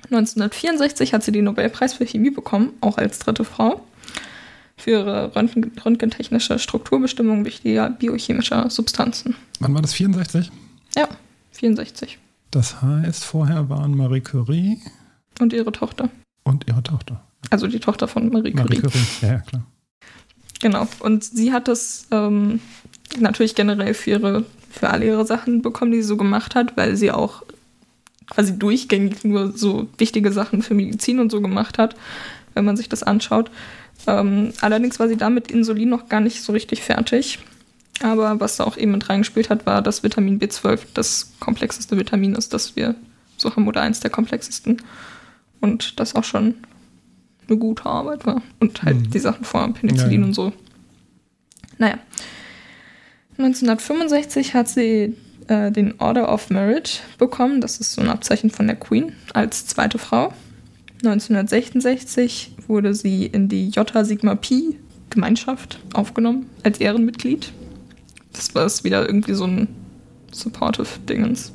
1964 hat sie den Nobelpreis für Chemie bekommen, auch als dritte Frau, für ihre Röntgen röntgentechnische Strukturbestimmung wichtiger biochemischer Substanzen. Wann war das? 64? Ja, 64. Das heißt, vorher waren Marie Curie Und ihre Tochter. und ihre Tochter. Also die Tochter von Marie Curie. Marie Curie, ja, ja, klar. Genau. Und sie hat das ähm, natürlich generell für ihre, für alle ihre Sachen bekommen, die sie so gemacht hat, weil sie auch quasi durchgängig nur so wichtige Sachen für Medizin und so gemacht hat, wenn man sich das anschaut. Ähm, allerdings war sie damit Insulin noch gar nicht so richtig fertig. Aber was da auch eben mit reingespielt hat, war, dass Vitamin B12 das komplexeste Vitamin ist, das wir so haben oder eins der komplexesten. Und das auch schon eine gute Arbeit war. Und halt die Sachen vor Penicillin Ja, ja. und so. Naja. 1965 hat sie äh, den Order of Merit bekommen. Das ist so ein Abzeichen von der Queen als zweite Frau. 1966 wurde sie in die J Sigma Pi Gemeinschaft aufgenommen als Ehrenmitglied. Das war es wieder irgendwie so ein supportive Dingens.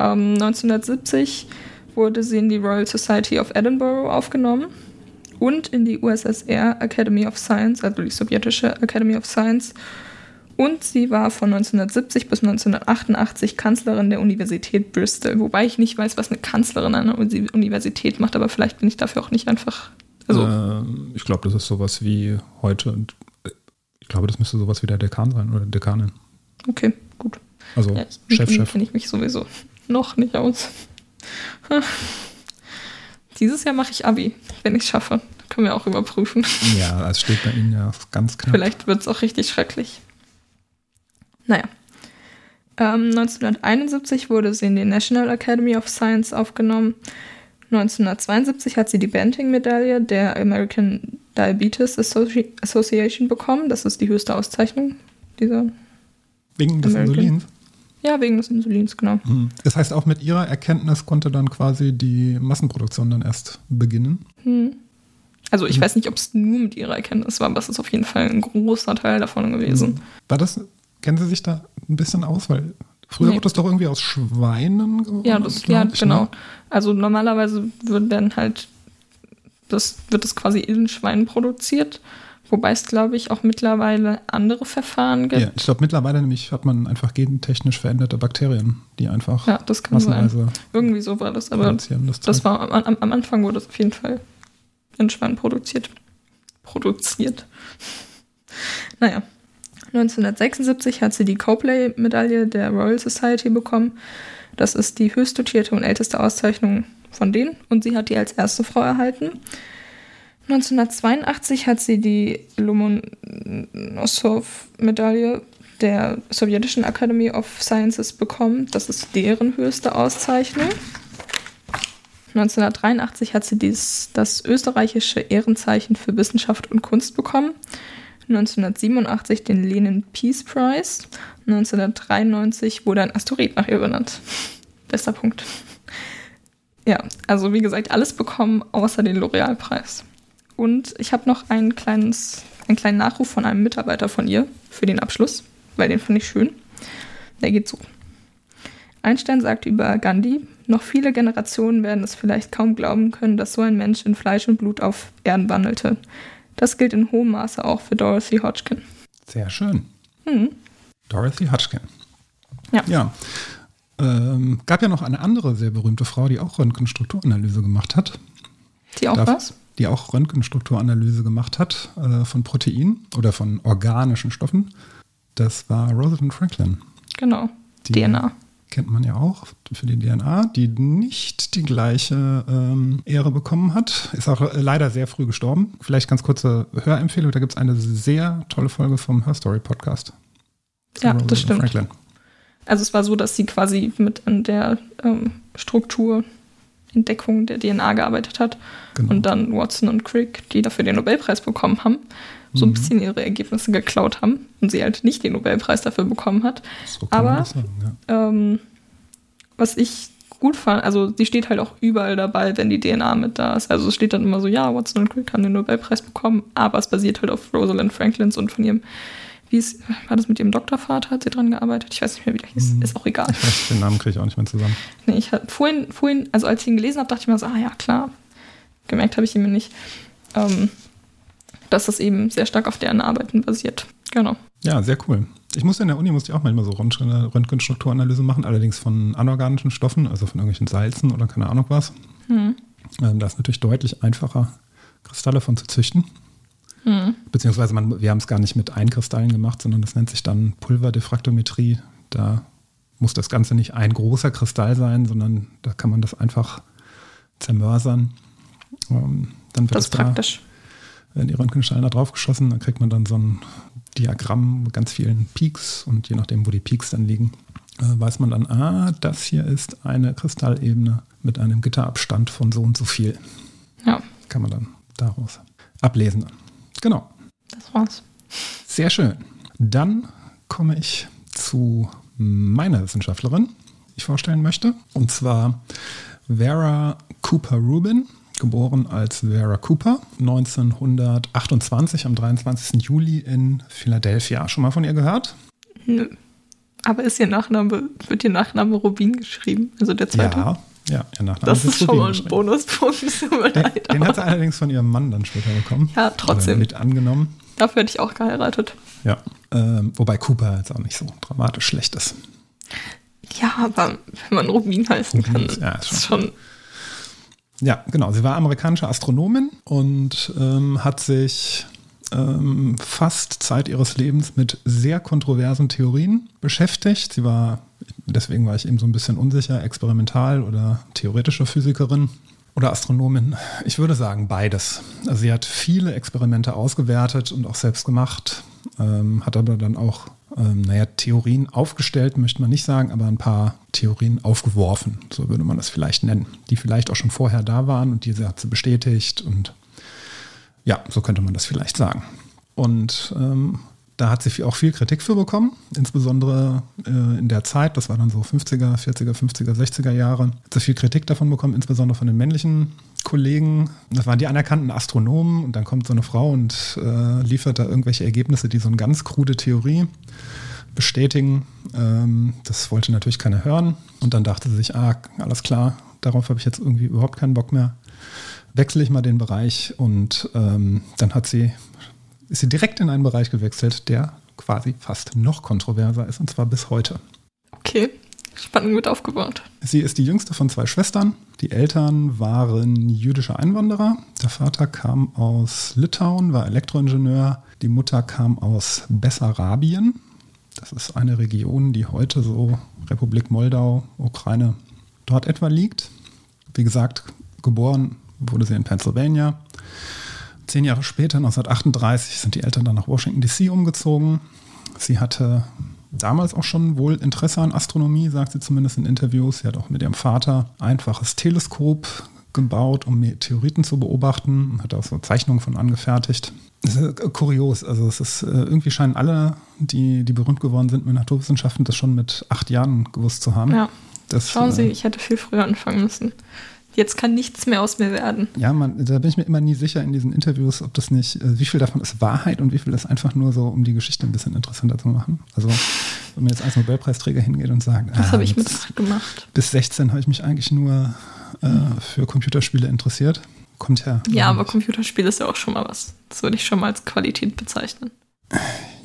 Ähm, 1970 wurde sie in die Royal Society of Edinburgh aufgenommen und in die USSR Academy of Science, also die sowjetische Academy of Science. Und sie war von 1970 bis 1988 Kanzlerin der Universität Bristol. Wobei ich nicht weiß, was eine Kanzlerin an einer Uni- Universität macht, aber vielleicht bin ich dafür auch nicht einfach. Also, Ähm, ich glaube, das ist sowas wie heute. Ich glaube, das müsste sowas wie der Dekan sein oder Dekanin. okay, gut. Also Ja, Chef, Chef. kenne ich mich sowieso noch nicht aus. Dieses Jahr mache ich Abi, wenn ich es schaffe. Können wir auch überprüfen. Ja, es steht bei Ihnen ja ganz knapp. Vielleicht wird es auch richtig schrecklich. Naja. Ähm, 1971 wurde sie in die National Academy of Science aufgenommen. 1972 hat sie die Banting-Medaille der American Diabetes Associ Association bekommen. Das ist die höchste Auszeichnung dieser. Wegen des American. Insulins. Ja, wegen des Insulins, genau. Mhm. Das heißt, auch mit Ihrer Erkenntnis konnte dann quasi die Massenproduktion dann erst beginnen. Hm. Also ich weiß nicht, ob es nur mit ihrer Erkenntnis war, aber es ist auf jeden Fall ein großer Teil davon gewesen. War das, kennen Sie sich da ein bisschen aus? Weil früher Nee. wurde das doch irgendwie aus Schweinen gemacht. Ja, das, ja ich, genau. Ne? Also normalerweise wird dann halt, das wird das quasi in Schweinen produziert, wobei es, glaube ich, auch mittlerweile andere Verfahren gibt. Ja, ich glaube, mittlerweile nämlich hat man einfach gentechnisch veränderte Bakterien, die einfach Ja, das kann sein. massenweise Irgendwie so war das, aber. Das, das war am, am, am Anfang wurde das auf jeden Fall in Schweinen produziert. Produziert. Naja. 1976 hat sie die Copley-Medaille der Royal Society bekommen. Das ist die höchst dotierte und älteste Auszeichnung von denen und sie hat die als erste Frau erhalten. 1982 hat sie die Lomonossow-Medaille der sowjetischen Academy of Sciences bekommen. Das ist deren höchste Auszeichnung. 1983 hat sie dies, das österreichische Ehrenzeichen für Wissenschaft und Kunst bekommen. 1987 den Lenin Peace Prize. 1993 wurde ein Asteroid nach ihr benannt. Bester Punkt. Ja, also wie gesagt, alles bekommen außer den L'Oreal-Preis. Und ich habe noch ein kleines, einen kleinen Nachruf von einem Mitarbeiter von ihr für den Abschluss, weil den fand ich schön. Der geht so. Einstein sagt über Gandhi, noch viele Generationen werden es vielleicht kaum glauben können, dass so ein Mensch in Fleisch und Blut auf Erden wandelte. Das gilt in hohem Maße auch für Dorothy Hodgkin. Sehr schön. Mhm. Dorothy Hodgkin. Ja. Ja. Ähm, gab ja noch eine andere sehr berühmte Frau, die auch Röntgenstrukturanalyse gemacht hat. Die auch Darf- was? Die auch Röntgenstrukturanalyse gemacht hat äh, von Proteinen oder von organischen Stoffen. Das war Rosalind Franklin. Genau. Die DNA. Kennt man ja auch für die DNA, die nicht die gleiche ähm, Ehre bekommen hat. Ist auch leider sehr früh gestorben. Vielleicht ganz kurze Hörempfehlung: da gibt es eine sehr tolle Folge vom Her Story Podcast. Ja, Rosalind das stimmt. Franklin. Also es war so, dass sie quasi mit an der ähm, Strukturentdeckung der DNA gearbeitet hat Genau. und dann Watson und Crick, die dafür den Nobelpreis bekommen haben, so Mhm. ein bisschen ihre Ergebnisse geklaut haben und sie halt nicht den Nobelpreis dafür bekommen hat. So Aber sagen, ja. ähm, was ich gut fand, also die steht halt auch überall dabei, wenn die DNA mit da ist. Also es steht dann immer so, ja, Watson und Crick haben den Nobelpreis bekommen, aber es basiert halt auf Rosalind Franklins und von ihrem, wie ist, war das mit ihrem Doktorvater, hat sie dran gearbeitet? Ich weiß nicht mehr, wie der hieß. Ist auch egal. Ich den Namen kriege ich auch nicht mehr zusammen. Nee, ich hatte vorhin, vorhin, also als ich ihn gelesen habe, dachte ich mir so, ah ja, klar. Gemerkt habe ich ihn mir nicht. Ähm, dass das eben sehr stark auf deren Arbeiten basiert. Genau. Ja, sehr cool. Ich musste in der Uni musste ich auch manchmal so Röntgen- Röntgenstrukturanalyse machen, allerdings von anorganischen Stoffen, also von irgendwelchen Salzen oder keine Ahnung was. Hm. Ähm, da ist natürlich deutlich einfacher, Kristalle von zu züchten. Hm. Beziehungsweise man, wir haben es gar nicht mit Einkristallen gemacht, sondern das nennt sich dann Pulverdiffraktometrie. Da muss das Ganze nicht ein großer Kristall sein, sondern da kann man das einfach zermörsern. Ähm, dann wird Das es ist da praktisch. werden die Röntgenstrahlen da drauf geschossen, dann kriegt man dann so ein Diagramm mit ganz vielen Peaks und je nachdem, wo die Peaks dann liegen, äh, weiß man dann, ah, das hier ist eine Kristallebene mit einem Gitterabstand von so und so viel. Ja, Kann man dann daraus ablesen. Genau. das war's. Sehr schön. Dann komme ich zu meiner Wissenschaftlerin, die ich vorstellen möchte. Und zwar Vera Cooper Rubin, geboren als Vera Cooper, 1928 am 23. Juli in Philadelphia. Schon mal von ihr gehört? Nö. Aber ist ihr Nachname, wird ihr Nachname Rubin geschrieben? Also der zweite? Ja, ja, ihr Nachname Das ist schon mal ein. Bonuspunkt. Den, leid, den hat sie allerdings von ihrem Mann dann später bekommen. Ja, trotzdem. Oder mit angenommen. Dafür hätte ich auch geheiratet. Ja. Ähm, wobei Cooper jetzt auch nicht so dramatisch schlecht ist. Ja, aber wenn man Rubin heißen Rubin kann, ist- ja, ist ist schon. Ja, genau. Sie war amerikanische Astronomin und ähm, hat sich ähm, fast Zeit ihres Lebens mit sehr kontroversen Theorien beschäftigt. Sie war, deswegen war ich eben so ein bisschen unsicher, experimental oder theoretische Physikerin oder Astronomin. Ich würde sagen beides. Also sie hat viele Experimente ausgewertet und auch selbst gemacht, ähm, hat aber dann auch, ähm, naja, Theorien aufgestellt, möchte man nicht sagen, aber ein paar Theorien aufgeworfen, so würde man das vielleicht nennen, die vielleicht auch schon vorher da waren und diese hat sie bestätigt und ja, so könnte man das vielleicht sagen. Und ähm, da hat sie auch viel Kritik für bekommen, insbesondere äh, in der Zeit, das war dann so 50er, 40er, 50er, 60er Jahre, hat sie viel Kritik davon bekommen, insbesondere von den männlichen Kollegen. Das waren die anerkannten Astronomen und dann kommt so eine Frau und äh, liefert da irgendwelche Ergebnisse, die so eine ganz krude Theorie bestätigen. Ähm, das wollte natürlich keiner hören. Und dann dachte sie sich, ah, alles klar, darauf habe ich jetzt irgendwie überhaupt keinen Bock mehr. Wechsle ich mal den Bereich und ähm, dann hat sie, ist sie direkt in einen Bereich gewechselt, der quasi fast noch kontroverser ist, und zwar bis heute. Okay. Spannung wird aufgebaut. Sie ist die jüngste von zwei Schwestern. Die Eltern waren jüdische Einwanderer. Der Vater kam aus Litauen, war Elektroingenieur. Die Mutter kam aus Bessarabien. Das ist eine Region, die heute so Republik Moldau, Ukraine, dort etwa liegt. Wie gesagt, geboren wurde sie in Pennsylvania. Zehn Jahre später, 1938, sind die Eltern dann nach Washington DC umgezogen. Sie hatte damals auch schon wohl Interesse an Astronomie, sagt sie zumindest in Interviews. Sie hat auch mit ihrem Vater ein einfaches Teleskop gebaut, um Meteoriten zu beobachten und hat auch so Zeichnungen von angefertigt. Das ist äh, kurios. Also es ist äh, irgendwie scheinen alle, die, die berühmt geworden sind mit Naturwissenschaften, das schon mit acht Jahren gewusst zu haben. Ja. Das, Schauen Sie, äh, ich hätte viel früher anfangen müssen. Jetzt kann nichts mehr aus mir werden. Ja, man, da bin ich mir immer nie sicher in diesen Interviews, ob das nicht, äh, wie viel davon ist Wahrheit und wie viel ist einfach nur so, um die Geschichte ein bisschen interessanter zu machen. Also, wenn man jetzt als Nobelpreisträger hingeht und sagt, Das ah, habe ich mit gemacht. bis 16 habe ich mich eigentlich nur äh, für Computerspiele interessiert. Kommt ja. Ja, aber Computerspiel ist ja auch schon mal was. Das würde ich schon mal als Qualität bezeichnen.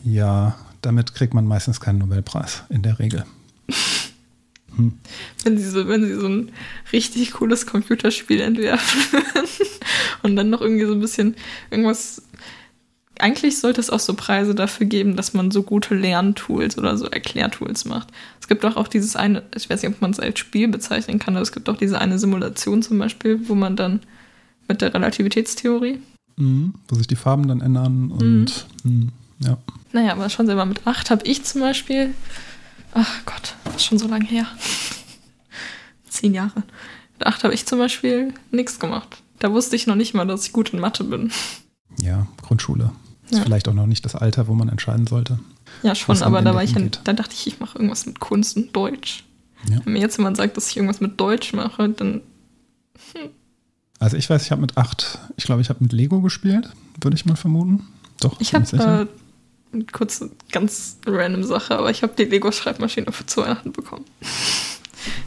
Ja, damit kriegt man meistens keinen Nobelpreis, in der Regel. Wenn sie so, wenn sie so ein richtig cooles Computerspiel entwerfen und dann noch irgendwie so ein bisschen irgendwas. Eigentlich sollte es auch so Preise dafür geben, dass man so gute Lerntools oder so Erklärtools macht. Es gibt auch, auch dieses eine, ich weiß nicht, ob man es als Spiel bezeichnen kann, aber es gibt auch diese eine Simulation zum Beispiel, wo man dann mit der Relativitätstheorie, Mhm, wo sich die Farben dann ändern und mhm, ja. naja, aber schon selber mit acht habe ich zum Beispiel, ach Gott, das ist schon so lange her. Zehn Jahre. Mit acht habe ich zum Beispiel nichts gemacht. Da wusste ich noch nicht mal, dass ich gut in Mathe bin. Ja, Grundschule. Ist Ja. vielleicht auch noch nicht das Alter, wo man entscheiden sollte. Ja, schon, aber da war ich, in, hingeht. da dachte ich, ich mache irgendwas mit Kunst und Deutsch. Ja. Wenn mir jetzt jemand sagt, dass ich irgendwas mit Deutsch mache, dann Also ich weiß, ich habe mit acht, ich glaube, ich habe mit Lego gespielt, würde ich mal vermuten. Doch, ich habe sicher. kurz eine ganz random Sache, aber ich habe die Lego-Schreibmaschine für zu Weihnachten bekommen.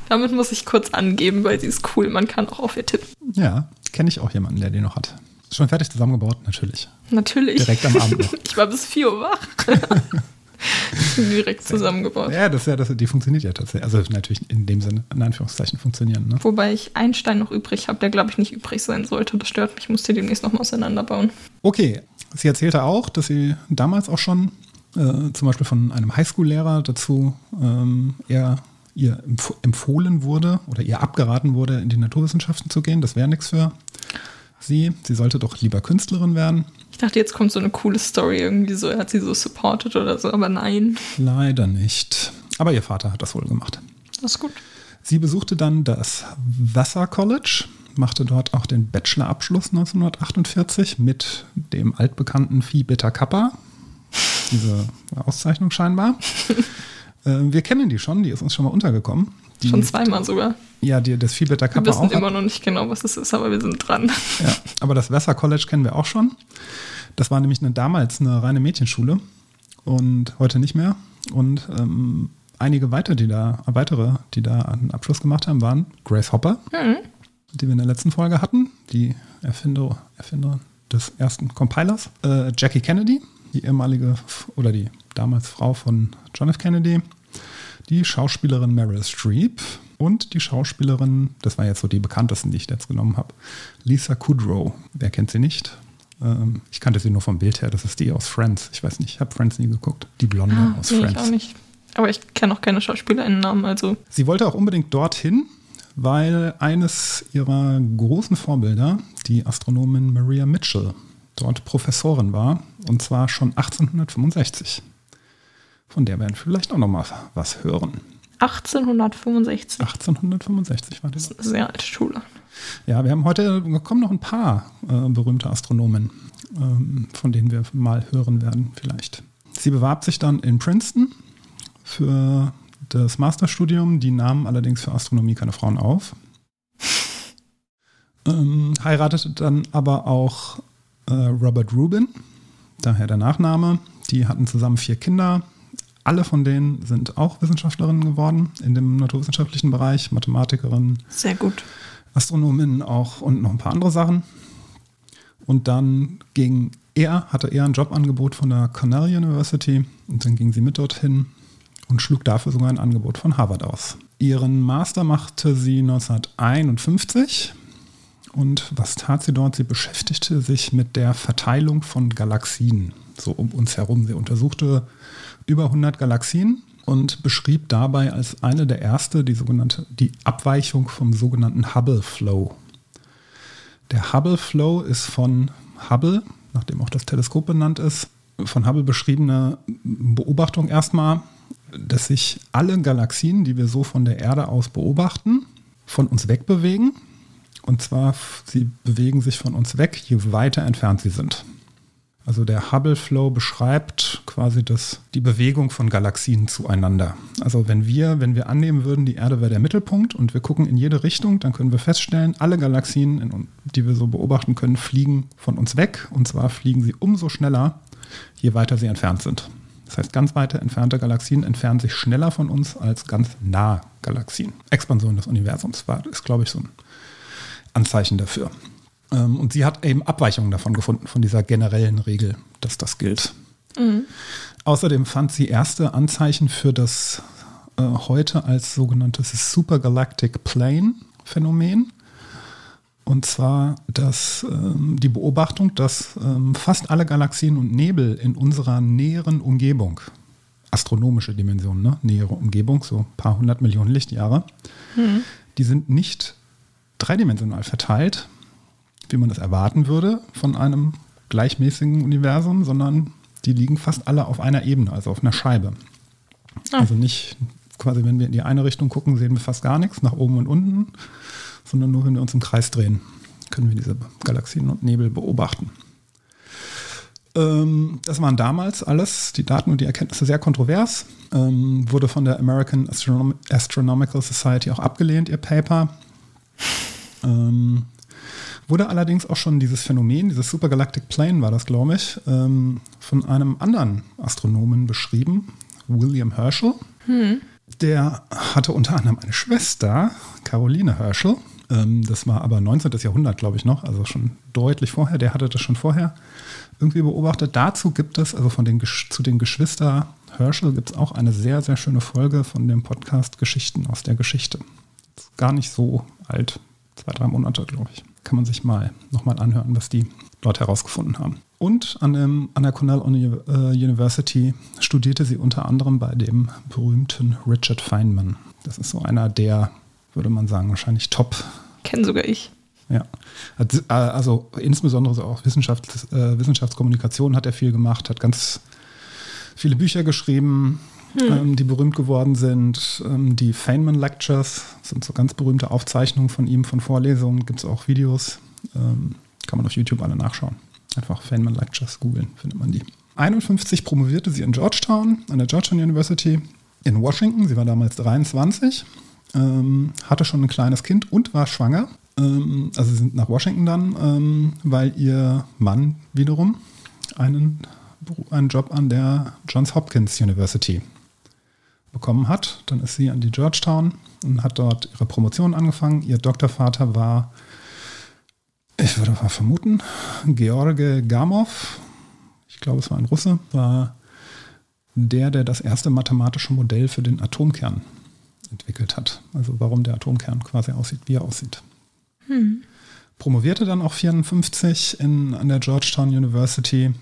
Damit muss ich kurz angeben, weil sie ist cool. Man kann auch auf ihr tippen. Ja, kenne ich auch jemanden, der die noch hat. Schon fertig zusammengebaut, natürlich. Natürlich. Direkt am Abend noch. Ich war bis 4 Uhr wach. Direkt zusammengebaut. Ja, das ist ja, das, die funktioniert ja tatsächlich. Also natürlich in dem Sinne, in Anführungszeichen, funktionieren. Ne? Wobei ich einen Stein noch übrig habe, der glaube ich nicht übrig sein sollte. Das stört mich. Ich muss die demnächst nochmal auseinanderbauen. Okay, sie erzählte auch, dass sie damals auch schon äh, zum Beispiel von einem Highschool-Lehrer dazu ähm, eher ihr empf empfohlen wurde oder ihr abgeraten wurde, in die Naturwissenschaften zu gehen. Das wäre nichts für sie. Sie sollte doch lieber Künstlerin werden. Ich dachte, jetzt kommt so eine coole Story irgendwie so. Er hat sie so supported oder so, aber nein. Leider nicht. Aber ihr Vater hat das wohl gemacht. Das ist gut. Sie besuchte dann das Vassar College, machte dort auch den Bachelorabschluss 1948 mit dem altbekannten Phi Beta Kappa. Diese Auszeichnung scheinbar. äh, wir kennen die schon, die ist uns schon mal untergekommen. Die, Schon zweimal sogar. Ja, die, das Phi Beta Wir Kappa wissen auch. immer noch nicht genau, was es ist, aber wir sind dran. Ja, aber das Vassar College kennen wir auch schon. Das war nämlich eine, damals eine reine Mädchenschule und heute nicht mehr. Und ähm, einige weitere, die da, weitere, die da einen Abschluss gemacht haben, waren Grace Hopper, die wir in der letzten Folge hatten, die Erfinder, Erfinderin des ersten Compilers. Äh, Jackie Kennedy, die ehemalige oder die damals Frau von John F. Kennedy. Die Schauspielerin Meryl Streep und die Schauspielerin, das war jetzt so die bekanntesten, die ich jetzt genommen habe, Lisa Kudrow. Wer kennt sie nicht? Ähm, ich kannte sie nur vom Bild her. Das ist die aus Friends. Ich weiß nicht, ich habe Friends nie geguckt. Die Blonde aus Nee, ich Friends. auch nicht. Aber ich kenne auch keine SchauspielerInnen-Namen, also Sie wollte auch unbedingt dorthin, weil eines ihrer großen Vorbilder, die Astronomin Maria Mitchell, dort Professorin war. Und zwar schon 1865. Von der werden wir vielleicht auch noch mal was hören. 1865. 1865 war das. Eine sehr alte Schule. Ja, wir haben heute, kommen noch ein paar äh, berühmte Astronomen, ähm, von denen wir mal hören werden vielleicht. Sie bewarb sich dann in Princeton für das Masterstudium. Die nahmen allerdings für Astronomie keine Frauen auf. Ähm, heiratete dann aber auch äh, Robert Rubin, daher der Nachname. Die hatten zusammen vier Kinder. Alle von denen sind auch Wissenschaftlerinnen geworden in dem naturwissenschaftlichen Bereich, Mathematikerinnen, Sehr gut. Astronomin auch und noch ein paar andere Sachen. Und dann ging er, hatte er ein Jobangebot von der Cornell University und dann ging sie mit dorthin und schlug dafür sogar ein Angebot von Harvard aus. Ihren Master machte sie 1951 und was tat sie dort? Sie beschäftigte sich mit der Verteilung von Galaxien so um uns herum. Sie untersuchte über 100 Galaxien und beschrieb dabei als eine der erste die sogenannte die Abweichung vom sogenannten Hubble Flow. Der Hubble Flow ist von Hubble, nachdem auch das Teleskop benannt ist, von Hubble beschriebene Beobachtung erstmal, dass sich alle Galaxien, die wir so von der Erde aus beobachten, von uns wegbewegen. Und zwar, sie bewegen sich von uns weg, je weiter entfernt sie sind. Also der Hubble Flow beschreibt quasi das, die Bewegung von Galaxien zueinander. Also wenn wir, wenn wir annehmen würden, die Erde wäre der Mittelpunkt und wir gucken in jede Richtung, dann können wir feststellen, alle Galaxien, die wir so beobachten können, fliegen von uns weg. Und zwar fliegen sie umso schneller, je weiter sie entfernt sind. Das heißt, ganz weite entfernte Galaxien entfernen sich schneller von uns als ganz nahe Galaxien. Expansion des Universums war, ist, glaube ich, so ein Anzeichen dafür. Ähm, und sie hat eben Abweichungen davon gefunden, von dieser generellen Regel, dass das gilt. Mhm. Außerdem fand sie erste Anzeichen für das äh, heute als sogenanntes Supergalactic Plane Phänomen. Und zwar dass, ähm, die Beobachtung, dass ähm, fast alle Galaxien und Nebel in unserer näheren Umgebung, astronomische Dimension, ne? nähere Umgebung, so ein paar hundert Millionen Lichtjahre, mhm. die sind nicht dreidimensional verteilt, wie man das erwarten würde von einem gleichmäßigen Universum, sondern die liegen fast alle auf einer Ebene, also auf einer Scheibe. Ah. Also nicht quasi, wenn wir in die eine Richtung gucken, sehen wir fast gar nichts, nach oben und unten, sondern nur, wenn wir uns im Kreis drehen, können wir diese Galaxien und Nebel beobachten. Ähm, das waren damals alles, die Daten und die Erkenntnisse sehr kontrovers, ähm, wurde von der American Astronom Astronomical Society auch abgelehnt, ihr Paper. Ähm, Wurde allerdings auch schon dieses Phänomen, dieses Supergalactic Plane war das, glaube ich, von einem anderen Astronomen beschrieben, William Herschel. Hm. Der hatte unter anderem eine Schwester, Caroline Herschel. Ähm, das war aber 19. Jahrhundert, glaube ich, noch, also schon deutlich vorher. Der hatte das schon vorher irgendwie beobachtet. Dazu gibt es, also von den, zu den Geschwister Herschel, gibt es auch eine sehr, sehr schöne Folge von dem Podcast Geschichten aus der Geschichte. Ist gar nicht so alt, zwei, drei Monate, glaube ich kann man sich mal nochmal anhören, was die dort herausgefunden haben. Und an, dem, an der Cornell äh, University studierte sie unter anderem bei dem berühmten Richard Feynman. Das ist so einer der, würde man sagen, wahrscheinlich top. Kennen sogar ich. Ja, äh, also insbesondere so auch Wissenschafts-, äh, Wissenschaftskommunikation hat er viel gemacht, hat ganz viele Bücher geschrieben, hm. ähm, die berühmt geworden sind. Ähm, die Feynman Lectures sind so ganz berühmte Aufzeichnungen von ihm, von Vorlesungen. Gibt es auch Videos. Ähm, kann man auf YouTube alle nachschauen. Einfach Feynman Lectures googeln, findet man die. 51 promovierte sie in Georgetown, an der Georgetown University in Washington. Sie war damals 23, ähm, hatte schon ein kleines Kind und war schwanger. Ähm, also sie sind nach Washington dann, ähm, weil ihr Mann wiederum einen, einen Job an der Johns Hopkins University bekommen hat. Dann ist sie an die Georgetown und hat dort ihre Promotion angefangen. Ihr Doktorvater war, ich würde mal vermuten, George Gamov. Ich glaube, es war ein Russe. War der, der das erste mathematische Modell für den Atomkern entwickelt hat. Also warum der Atomkern quasi aussieht, wie er aussieht. Hm. Promovierte dann auch 54 in, an der Georgetown University,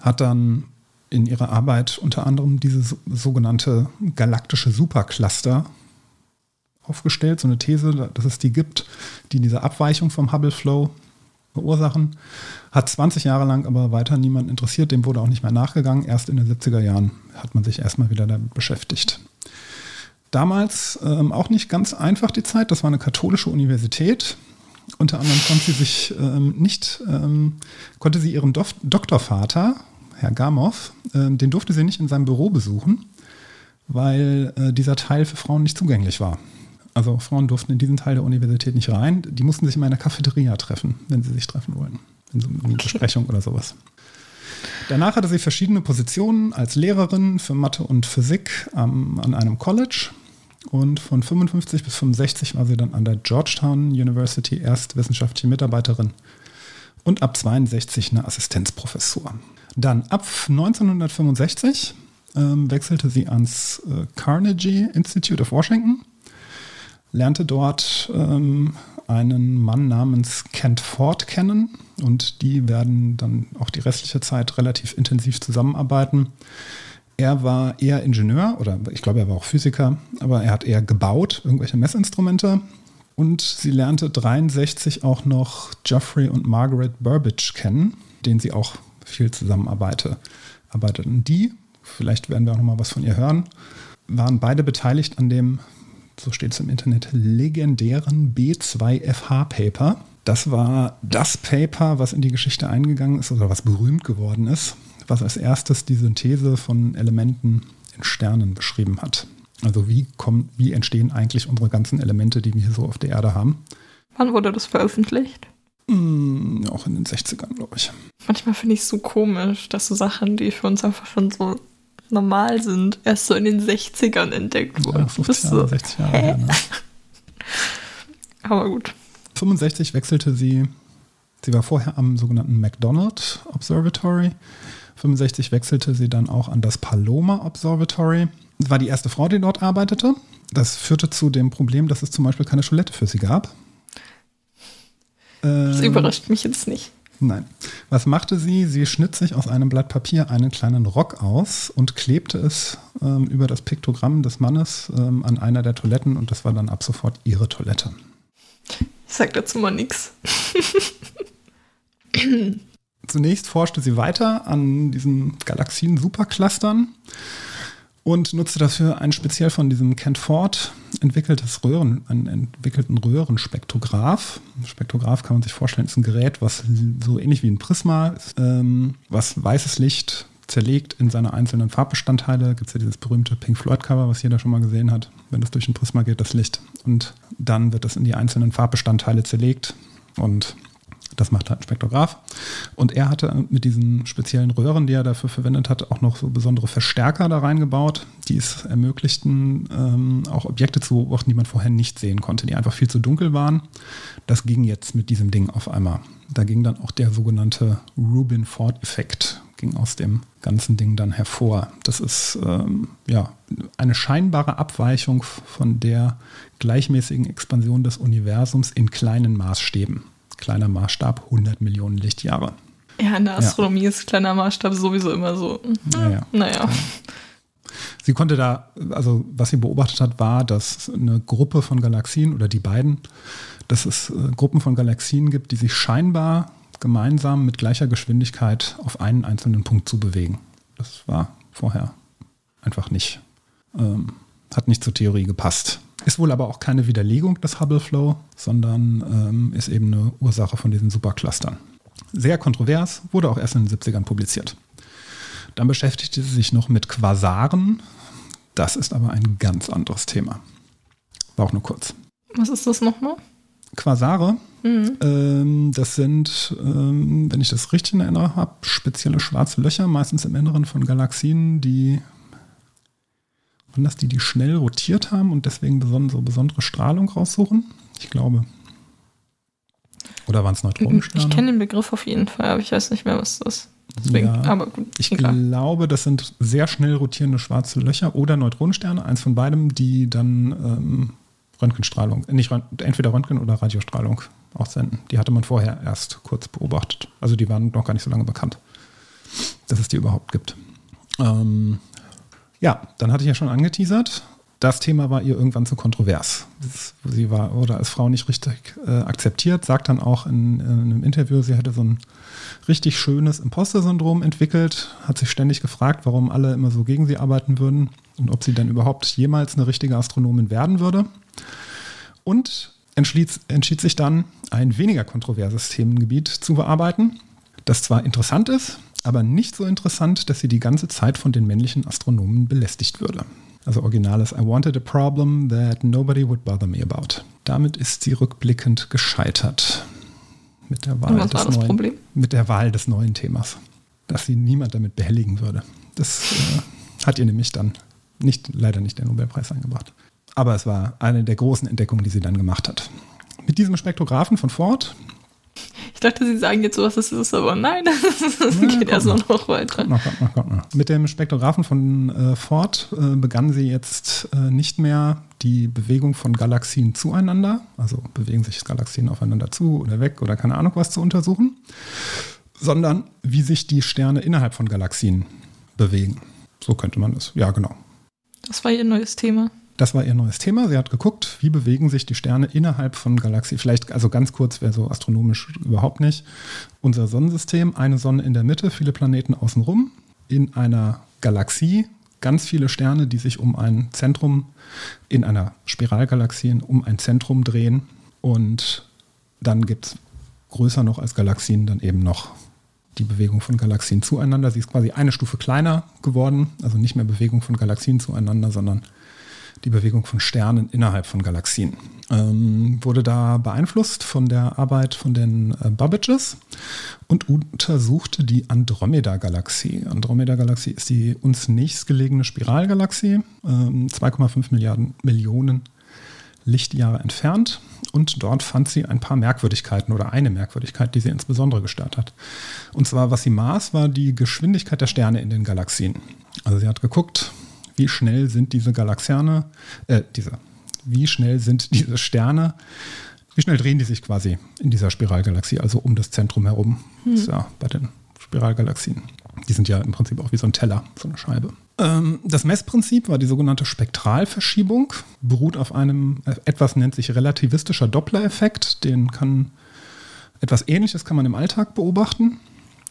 hat dann in ihrer Arbeit unter anderem diese sogenannte galaktische Supercluster aufgestellt, so eine These, dass es die gibt, die diese Abweichung vom Hubble Flow verursachen. Hat 20 Jahre lang aber weiter niemand interessiert, dem wurde auch nicht mehr nachgegangen. Erst in den 70er Jahren hat man sich erstmal wieder damit beschäftigt. Damals ähm, auch nicht ganz einfach die Zeit, das war eine katholische Universität. Unter anderem konnte sie sich ähm, nicht, ähm, konnte sie ihren Dof Doktorvater Herr Gamov, äh, den durfte sie nicht in seinem Büro besuchen, weil äh, dieser Teil für Frauen nicht zugänglich war. Also Frauen durften in diesen Teil der Universität nicht rein. Die mussten sich in einer Cafeteria treffen, wenn sie sich treffen wollten. In so einer Besprechung oder sowas. Danach hatte sie verschiedene Positionen als Lehrerin für Mathe und Physik ähm, an einem College. Und von 55 bis 65 war sie dann an der Georgetown University erst wissenschaftliche Mitarbeiterin und ab 62 eine Assistenzprofessur. Dann ab 1965 ähm, wechselte sie ans äh, Carnegie Institute of Washington, lernte dort ähm, einen Mann namens Kent Ford kennen und die werden dann auch die restliche Zeit relativ intensiv zusammenarbeiten. Er war eher Ingenieur oder ich glaube, er war auch Physiker, aber er hat eher gebaut, irgendwelche Messinstrumente. Und sie lernte 63 auch noch Geoffrey und Margaret Burbage kennen, denen sie auch viel zusammenarbeiteten. Die, vielleicht werden wir auch noch mal was von ihr hören, waren beide beteiligt an dem, so steht es im Internet, legendären B2FH-Paper. Das war das Paper, was in die Geschichte eingegangen ist oder was berühmt geworden ist, was als erstes die Synthese von Elementen in Sternen beschrieben hat. Also wie, kommen, wie entstehen eigentlich unsere ganzen Elemente, die wir hier so auf der Erde haben. Wann wurde das veröffentlicht? Mm, auch in den 60ern, glaube ich. Manchmal finde ich es so komisch, dass so Sachen, die für uns einfach schon so normal sind, erst so in den 60ern entdeckt wurden. Ja, 50 Jahre, so, 60 Jahre. Ja, ne? Aber gut. 65 wechselte sie, sie war vorher am sogenannten McDonald Observatory. 65 wechselte sie dann auch an das Paloma Observatory. Das war die erste Frau, die dort arbeitete. Das führte zu dem Problem, dass es zum Beispiel keine Toilette für sie gab. Das Ähm, überrascht mich jetzt nicht. Nein. Was machte sie? Sie schnitt sich aus einem Blatt Papier einen kleinen Rock aus und klebte es ähm, über das Piktogramm des Mannes ähm, an einer der Toiletten und das war dann ab sofort ihre Toilette. Ich sag dazu mal nichts. Zunächst forschte sie weiter an diesen Galaxien-Superclustern und nutzte dafür ein speziell von diesem Kent Ford entwickeltes Röhren, einen entwickelten Röhrenspektrograph. Ein Spektrograph kann man sich vorstellen, ist ein Gerät, was so ähnlich wie ein Prisma ist, ähm, was weißes Licht zerlegt in seine einzelnen Farbbestandteile. Gibt es ja dieses berühmte Pink Floyd-Cover, was jeder schon mal gesehen hat, wenn das durch ein Prisma geht, das Licht. Und dann wird das in die einzelnen Farbbestandteile zerlegt und das macht halt ein Spektrograph. Und er hatte mit diesen speziellen Röhren, die er dafür verwendet hat, auch noch so besondere Verstärker da reingebaut, die es ermöglichten, ähm, auch Objekte zu beobachten, die man vorher nicht sehen konnte, die einfach viel zu dunkel waren. Das ging jetzt mit diesem Ding auf einmal. Da ging dann auch der sogenannte Rubin-Ford-Effekt ging aus dem ganzen Ding dann hervor. Das ist ähm, ja eine scheinbare Abweichung von der gleichmäßigen Expansion des Universums in kleinen Maßstäben kleiner Maßstab 100 Millionen Lichtjahre. Ja, in der Astronomie ja. ist kleiner Maßstab sowieso immer so. Naja. naja. Sie konnte da, also was sie beobachtet hat, war, dass eine Gruppe von Galaxien oder die beiden, dass es äh, Gruppen von Galaxien gibt, die sich scheinbar gemeinsam mit gleicher Geschwindigkeit auf einen einzelnen Punkt zu bewegen. Das war vorher einfach nicht, ähm, hat nicht zur Theorie gepasst. Ist wohl aber auch keine Widerlegung des Hubble Flow, sondern ähm, ist eben eine Ursache von diesen Superclustern. Sehr kontrovers, wurde auch erst in den 70ern publiziert. Dann beschäftigte sie sich noch mit Quasaren. Das ist aber ein ganz anderes Thema. War auch nur kurz. Was ist das nochmal? Quasare, mhm. ähm, das sind, ähm, wenn ich das richtig in Erinnerung habe, spezielle schwarze Löcher, meistens im Inneren von Galaxien, die waren das die, die schnell rotiert haben und deswegen so besondere Strahlung raussuchen? Ich glaube. Oder waren es Neutronensterne? Ich kenne den Begriff auf jeden Fall, aber ich weiß nicht mehr, was das ist. Deswegen, ja, aber gut, ich egal. glaube, das sind sehr schnell rotierende schwarze Löcher oder Neutronensterne, eins von beidem, die dann ähm, Röntgenstrahlung, äh, nicht entweder Röntgen oder Radiostrahlung aussenden. Die hatte man vorher erst kurz beobachtet. Also die waren noch gar nicht so lange bekannt, dass es die überhaupt gibt. Ähm, ja, dann hatte ich ja schon angeteasert. Das Thema war ihr irgendwann zu kontrovers. Sie war oder als Frau nicht richtig äh, akzeptiert, sagt dann auch in, in, einem Interview, sie hätte so ein richtig schönes Imposter-Syndrom entwickelt, hat sich ständig gefragt, warum alle immer so gegen sie arbeiten würden und ob sie denn überhaupt jemals eine richtige Astronomin werden würde. Und entschied, entschied sich dann, ein weniger kontroverses Themengebiet zu bearbeiten, das zwar interessant ist, aber nicht so interessant, dass sie die ganze Zeit von den männlichen Astronomen belästigt würde. Also originales I wanted a problem that nobody would bother me about. Damit ist sie rückblickend gescheitert. Mit der Wahl, des, neuen, Problem? mit der Wahl des neuen Themas. Dass sie niemand damit behelligen würde. Das äh, hat ihr nämlich dann nicht, leider nicht der Nobelpreis eingebracht. Aber es war eine der großen Entdeckungen, die sie dann gemacht hat. Mit diesem Spektrographen von Ford Ich dachte, sie sagen jetzt, was es ist, aber nein, das ja, geht erst noch, noch weiter. Kommt noch, kommt noch, kommt noch. Mit dem Spektrographen von äh, Ford äh, begannen sie jetzt äh, nicht mehr die Bewegung von Galaxien zueinander, also bewegen sich Galaxien aufeinander zu oder weg oder keine Ahnung was zu untersuchen, sondern wie sich die Sterne innerhalb von Galaxien bewegen. So könnte man das. Ja, genau. Das war ihr neues Thema. Das war ihr neues Thema. Sie hat geguckt, wie bewegen sich die Sterne innerhalb von Galaxien. Vielleicht, also ganz kurz, wäre so astronomisch überhaupt nicht. Unser Sonnensystem, eine Sonne in der Mitte, viele Planeten außenrum. In einer Galaxie ganz viele Sterne, die sich um ein Zentrum in einer Spiralgalaxie um ein Zentrum drehen. Und dann gibt es größer noch als Galaxien dann eben noch die Bewegung von Galaxien zueinander. Sie ist quasi eine Stufe kleiner geworden, also nicht mehr Bewegung von Galaxien zueinander, sondern die Bewegung von Sternen innerhalb von Galaxien. Ähm, wurde da beeinflusst von der Arbeit von den äh, Babbages und untersuchte die Andromeda-Galaxie. Andromeda-Galaxie ist die uns nächstgelegene Spiralgalaxie, ähm, 2,5 Milliarden Millionen Lichtjahre entfernt. Und dort fand sie ein paar Merkwürdigkeiten oder eine Merkwürdigkeit, die sie insbesondere gestört hat. Und zwar, was sie maß, war die Geschwindigkeit der Sterne in den Galaxien. Also sie hat geguckt, wie schnell sind diese Galaxiane, äh, diese, wie schnell sind diese Sterne, wie schnell drehen die sich quasi in dieser Spiralgalaxie, also um das Zentrum herum. Hm. Das ist ja bei den Spiralgalaxien. Die sind ja im Prinzip auch wie so ein Teller, so eine Scheibe. Ähm, das Messprinzip war die sogenannte Spektralverschiebung, beruht auf einem, äh, etwas nennt sich relativistischer Doppler-Effekt. Den kann, etwas Ähnliches kann man im Alltag beobachten.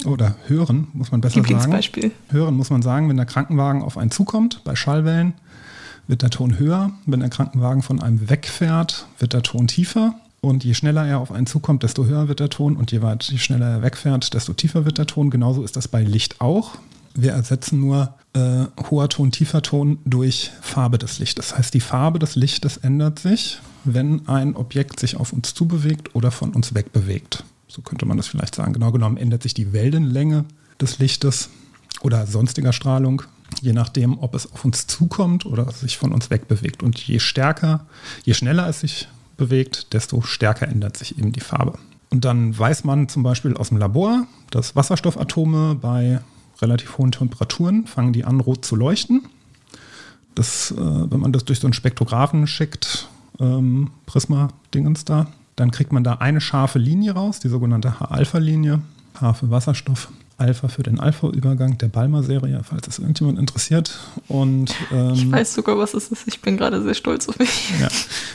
Oder hören, muss man besser sagen. Beispiel. Hören muss man sagen, wenn der Krankenwagen auf einen zukommt, bei Schallwellen, wird der Ton höher. Wenn der Krankenwagen von einem wegfährt, wird der Ton tiefer. Und je schneller er auf einen zukommt, desto höher wird der Ton. Und je, weit, je schneller er wegfährt, desto tiefer wird der Ton. Genauso ist das bei Licht auch. Wir ersetzen nur äh, hoher Ton, tiefer Ton durch Farbe des Lichtes. Das heißt, die Farbe des Lichtes ändert sich, wenn ein Objekt sich auf uns zubewegt oder von uns wegbewegt. So könnte man das vielleicht sagen. Genau genommen ändert sich die Wellenlänge des Lichtes oder sonstiger Strahlung, je nachdem, ob es auf uns zukommt oder sich von uns wegbewegt. Und je stärker, je schneller es sich bewegt, desto stärker ändert sich eben die Farbe. Und dann weiß man zum Beispiel aus dem Labor, dass Wasserstoffatome bei relativ hohen Temperaturen fangen die an, rot zu leuchten. Das, äh, wenn man das durch so einen Spektrographen schickt, ähm, Prisma-Dingens da, dann kriegt man da eine scharfe Linie raus, die sogenannte H-Alpha-Linie. H für Wasserstoff, Alpha für den Alpha-Übergang der Balmer-Serie, falls es irgendjemand interessiert. Und, ähm, ich weiß sogar, was es ist. Ich bin gerade sehr stolz auf mich. Ja.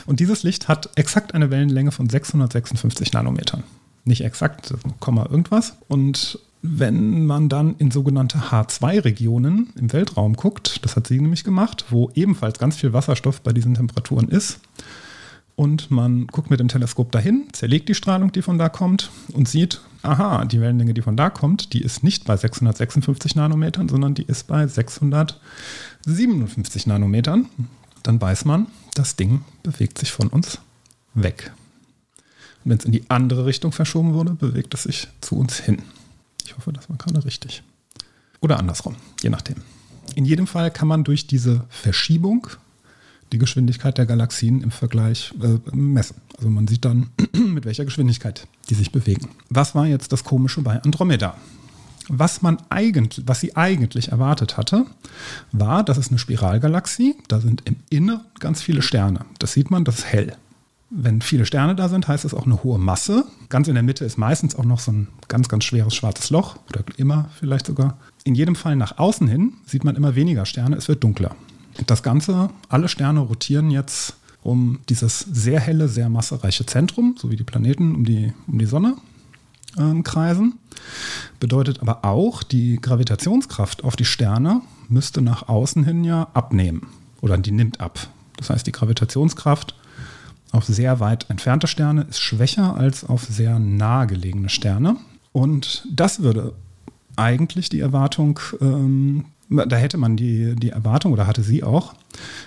Und dieses Licht hat exakt eine Wellenlänge von 656 Nanometern. Nicht exakt, Komma irgendwas. Und wenn man dann in sogenannte H2-Regionen im Weltraum guckt, das hat sie nämlich gemacht, wo ebenfalls ganz viel Wasserstoff bei diesen Temperaturen ist, und man guckt mit dem Teleskop dahin, zerlegt die Strahlung, die von da kommt und sieht, aha, die Wellenlänge, die von da kommt, die ist nicht bei 656 Nanometern, sondern die ist bei 657 Nanometern. Dann weiß man, das Ding bewegt sich von uns weg. Und wenn es in die andere Richtung verschoben wurde, bewegt es sich zu uns hin. Ich hoffe, das war gerade richtig. Oder andersrum, je nachdem. In jedem Fall kann man durch diese Verschiebung die Geschwindigkeit der Galaxien im Vergleich äh, messen. Also man sieht dann, mit welcher Geschwindigkeit die sich bewegen. Was war jetzt das Komische bei Andromeda? Was man eigentlich, was sie eigentlich erwartet hatte, war, das ist eine Spiralgalaxie, da sind im Inneren ganz viele Sterne. Das sieht man, das ist hell. Wenn viele Sterne da sind, heißt es auch eine hohe Masse. Ganz in der Mitte ist meistens auch noch so ein ganz, ganz schweres schwarzes Loch oder immer vielleicht sogar. In jedem Fall nach außen hin sieht man immer weniger Sterne, es wird dunkler. Das Ganze, alle Sterne rotieren jetzt um dieses sehr helle, sehr massereiche Zentrum, so wie die Planeten um die, um die Sonne äh, kreisen. Bedeutet aber auch, die Gravitationskraft auf die Sterne müsste nach außen hin ja abnehmen oder die nimmt ab. Das heißt, die Gravitationskraft auf sehr weit entfernte Sterne ist schwächer als auf sehr nahe gelegene Sterne. Und das würde eigentlich die Erwartung ähm, da hätte man die, die Erwartung oder hatte sie auch.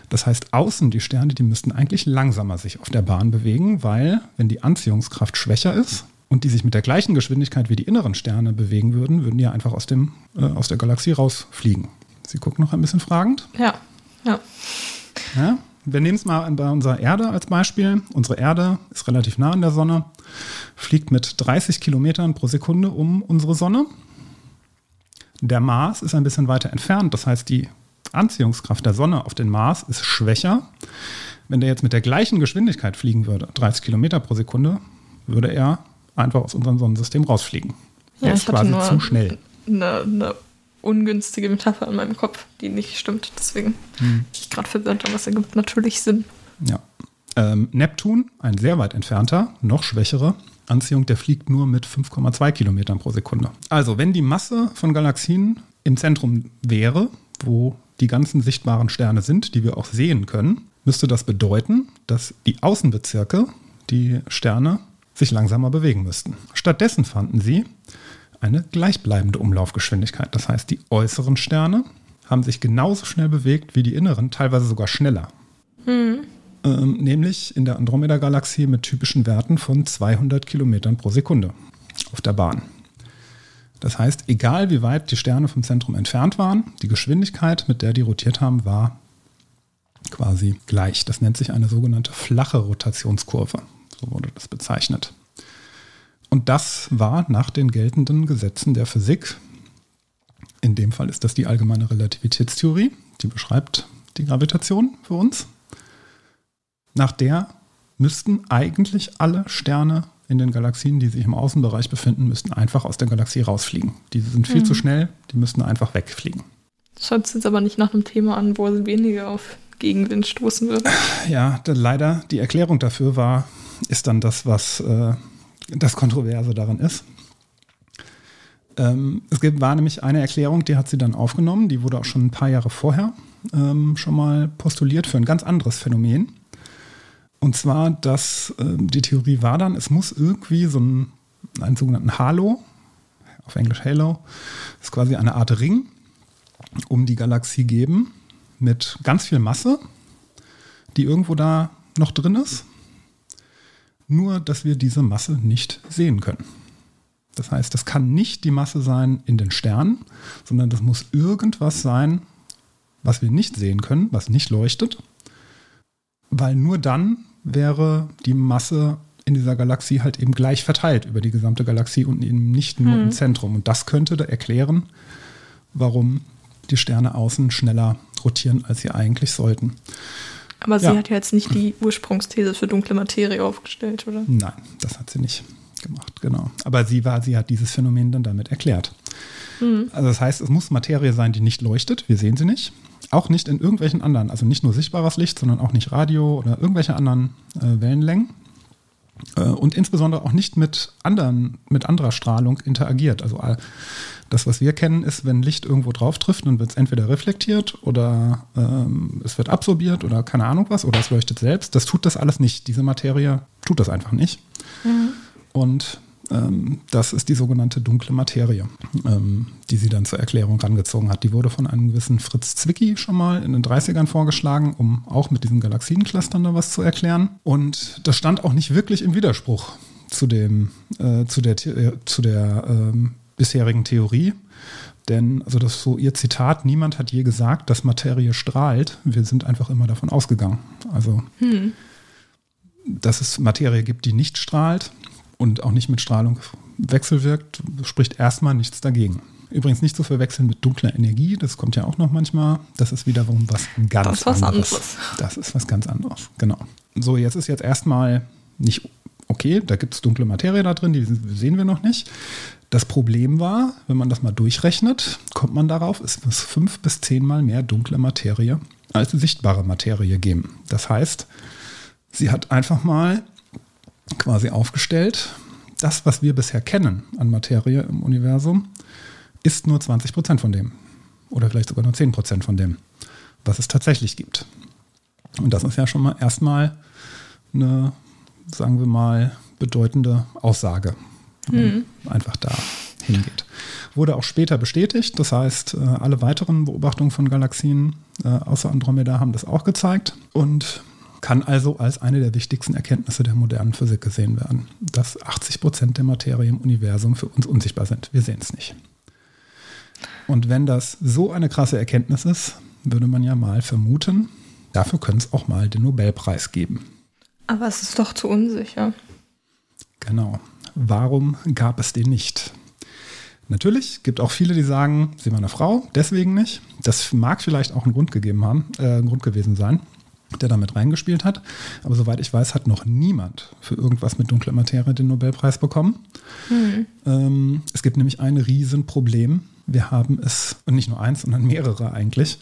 Das heißt, außen die Sterne, die müssten eigentlich langsamer sich auf der Bahn bewegen, weil wenn die Anziehungskraft schwächer ist und die sich mit der gleichen Geschwindigkeit wie die inneren Sterne bewegen würden, würden die einfach aus, dem, äh, aus der Galaxie rausfliegen. Sie gucken noch ein bisschen fragend. Ja, ja. ja? wir nehmen es mal bei unserer Erde als Beispiel. Unsere Erde ist relativ nah an der Sonne, fliegt mit 30 Kilometern pro Sekunde um unsere Sonne. Der Mars ist ein bisschen weiter entfernt, das heißt, die Anziehungskraft der Sonne auf den Mars ist schwächer. Wenn der jetzt mit der gleichen Geschwindigkeit fliegen würde, 30 Kilometer pro Sekunde, würde er einfach aus unserem Sonnensystem rausfliegen. Ja, er ist quasi nur zu schnell. Eine, eine ungünstige Metapher in meinem Kopf, die nicht stimmt. Deswegen Hm. bin ich gerade verwirrt, aber es ergibt natürlich Sinn. Ja. Ähm, Neptun, ein sehr weit entfernter, noch schwächerer Anziehung, der fliegt nur mit 5,2 Kilometern pro Sekunde. Also, wenn die Masse von Galaxien im Zentrum wäre, wo die ganzen sichtbaren Sterne sind, die wir auch sehen können, müsste das bedeuten, dass die Außenbezirke, die Sterne, sich langsamer bewegen müssten. Stattdessen fanden sie eine gleichbleibende Umlaufgeschwindigkeit. Das heißt, die äußeren Sterne haben sich genauso schnell bewegt wie die inneren, teilweise sogar schneller. Ähm, nämlich in der Andromeda-Galaxie mit typischen Werten von 200 Kilometern pro Sekunde auf der Bahn. Das heißt, egal wie weit die Sterne vom Zentrum entfernt waren, die Geschwindigkeit, mit der die rotiert haben, war quasi gleich. Das nennt sich eine sogenannte flache Rotationskurve. So wurde das bezeichnet. Und das war nach den geltenden Gesetzen der Physik. In dem Fall ist das die allgemeine Relativitätstheorie, die beschreibt die Gravitation für uns. Nach der müssten eigentlich alle Sterne in den Galaxien, die sich im Außenbereich befinden, müssten einfach aus der Galaxie rausfliegen. Die sind viel zu schnell, die müssten einfach wegfliegen. Hört sich jetzt aber nicht nach einem Thema an, wo es weniger auf Gegenwind stoßen würde. Ja, leider die Erklärung dafür war, ist dann das, was äh, das Kontroverse daran ist. Ähm, es gibt, war nämlich eine Erklärung, die hat sie dann aufgenommen, die wurde auch schon ein paar Jahre vorher ähm, schon mal postuliert für ein ganz anderes Phänomen. Und zwar, dass ähm, die Theorie war dann, es muss irgendwie so einen, einen sogenannten Halo, auf Englisch Halo, ist quasi eine Art Ring um die Galaxie geben mit ganz viel Masse, die irgendwo da noch drin ist. Nur, dass wir diese Masse nicht sehen können. Das heißt, das kann nicht die Masse sein in den Sternen, sondern das muss irgendwas sein, was wir nicht sehen können, was nicht leuchtet. Weil nur dann wäre die Masse in dieser Galaxie halt eben gleich verteilt über die gesamte Galaxie und eben nicht nur im Zentrum. Und das könnte da erklären, warum die Sterne außen schneller rotieren, als sie eigentlich sollten. Aber sie Ja. hat ja jetzt nicht die Ursprungsthese für dunkle Materie aufgestellt, oder? Nein, das hat sie nicht gemacht, genau. Aber sie war, sie hat dieses Phänomen dann damit erklärt. Also das heißt, es muss Materie sein, die nicht leuchtet. Wir sehen sie nicht. Auch nicht in irgendwelchen anderen, also nicht nur sichtbares Licht, sondern auch nicht Radio oder irgendwelche anderen äh, Wellenlängen. Äh, und insbesondere auch nicht mit anderen, mit anderer Strahlung interagiert. Also das, was wir kennen, ist, wenn Licht irgendwo drauf trifft, dann wird es entweder reflektiert oder ähm, es wird absorbiert oder keine Ahnung was oder es leuchtet selbst. Das tut das alles nicht. Diese Materie tut das einfach nicht. Und ähm, das ist die sogenannte dunkle Materie, ähm, die sie dann zur Erklärung rangezogen hat. Die wurde von einem gewissen Fritz Zwicky schon mal in den 30ern vorgeschlagen, um auch mit diesen Galaxienclustern da was zu erklären. Und das stand auch nicht wirklich im Widerspruch zu, dem, äh, zu der, äh, zu der ähm, bisherigen Theorie. Denn, also das ist so ihr Zitat, niemand hat je gesagt, dass Materie strahlt. Wir sind einfach immer davon ausgegangen. Also, dass es Materie gibt, die nicht strahlt und auch nicht mit Strahlung wechselwirkt, spricht erstmal nichts dagegen. Übrigens nicht zu verwechseln mit dunkler Energie, das kommt ja auch noch manchmal. Das ist wiederum was ganz Das ist was anderes. anderes. Das ist was ganz anderes, genau. So, jetzt ist jetzt erstmal nicht okay, da gibt es dunkle Materie da drin, die sehen wir noch nicht. Das Problem war, wenn man das mal durchrechnet, kommt man darauf, es muss fünf bis zehnmal mehr dunkle Materie als sichtbare Materie geben. Das heißt, sie hat einfach mal quasi aufgestellt, das, was wir bisher kennen an Materie im Universum, ist nur 20 Prozent von dem. Oder vielleicht sogar nur 10 Prozent von dem, was es tatsächlich gibt. Und das ist ja schon mal erstmal eine, sagen wir mal, bedeutende Aussage, man einfach da hingeht. Wurde auch später bestätigt, das heißt, äh, alle weiteren Beobachtungen von Galaxien äh, außer Andromeda haben das auch gezeigt und kann also als eine der wichtigsten Erkenntnisse der modernen Physik gesehen werden, dass 80 Prozent der Materie im Universum für uns unsichtbar sind. Wir sehen es nicht. Und wenn das so eine krasse Erkenntnis ist, würde man ja mal vermuten, Dafür könnte es auch mal den Nobelpreis geben. Aber es ist doch zu unsicher. Genau. Warum gab es den nicht? Natürlich gibt auch viele, die sagen, sie war eine Frau, deswegen nicht. Das mag vielleicht auch einen Grund gegeben haben, äh, ein Grund gewesen sein, der damit reingespielt hat. Aber soweit ich weiß, hat noch niemand für irgendwas mit dunkler Materie den Nobelpreis bekommen. Mhm. Ähm, es gibt nämlich ein Riesenproblem. Wir haben es, und nicht nur eins, sondern mehrere eigentlich,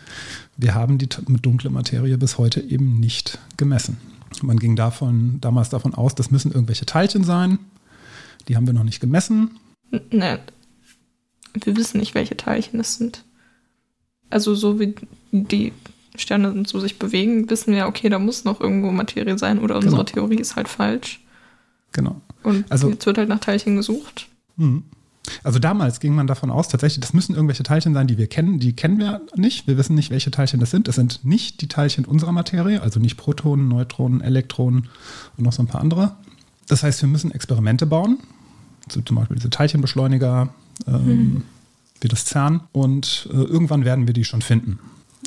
wir haben die mit dunkler Materie bis heute eben nicht gemessen. Man ging davon, damals davon aus, das müssen irgendwelche Teilchen sein. Die haben wir noch nicht gemessen. Nee, wir wissen nicht, welche Teilchen es sind. Also so wie die Sterne so sich bewegen, wissen wir, okay, da muss noch irgendwo Materie sein oder unsere genau. Theorie ist halt falsch. Genau. Und also, jetzt wird halt nach Teilchen gesucht. Mhm. Also damals ging man davon aus, tatsächlich, das müssen irgendwelche Teilchen sein, die wir kennen. Die kennen wir nicht. Wir wissen nicht, welche Teilchen das sind. Es sind nicht die Teilchen unserer Materie, also nicht Protonen, Neutronen, Elektronen und noch so ein paar andere. Das heißt, wir müssen Experimente bauen. So zum Beispiel diese Teilchenbeschleuniger, ähm, mhm. wie das CERN. Und äh, irgendwann werden wir die schon finden.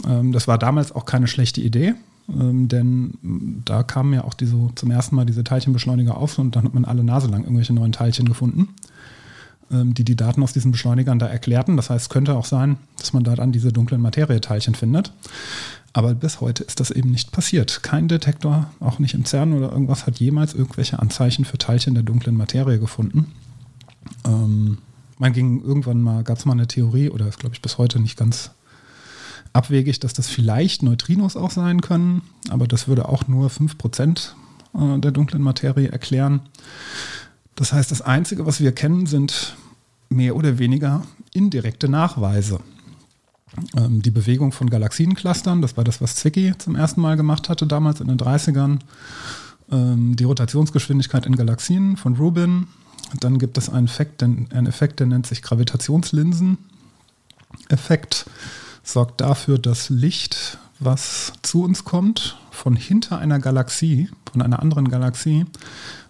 Ähm, das war damals auch keine schlechte Idee, ähm, denn da kamen ja auch diese, zum ersten Mal diese Teilchenbeschleuniger auf und dann hat man alle Nase lang irgendwelche neuen Teilchen gefunden, ähm, die die Daten aus diesen Beschleunigern da erklärten. Das heißt, es könnte auch sein, dass man da dann diese dunklen Materieteilchen findet. Aber bis heute ist das eben nicht passiert. Kein Detektor, auch nicht im CERN oder irgendwas, hat jemals irgendwelche Anzeichen für Teilchen der dunklen Materie gefunden. Man ging irgendwann mal, gab es mal eine Theorie, oder ist, glaube ich, bis heute nicht ganz abwegig, dass das vielleicht Neutrinos auch sein können, aber das würde auch nur 5% äh, der dunklen Materie erklären. Das heißt, das Einzige, was wir kennen, sind mehr oder weniger indirekte Nachweise. Ähm, die Bewegung von Galaxienclustern, das war das, was Zwicky zum ersten Mal gemacht hatte, damals in den 30ern. Ähm, die Rotationsgeschwindigkeit in Galaxien von Rubin, dann gibt es einen Effekt, einen Effekt der nennt sich Gravitationslinsen-Effekt. Sorgt dafür, dass Licht, was zu uns kommt, von hinter einer Galaxie, von einer anderen Galaxie,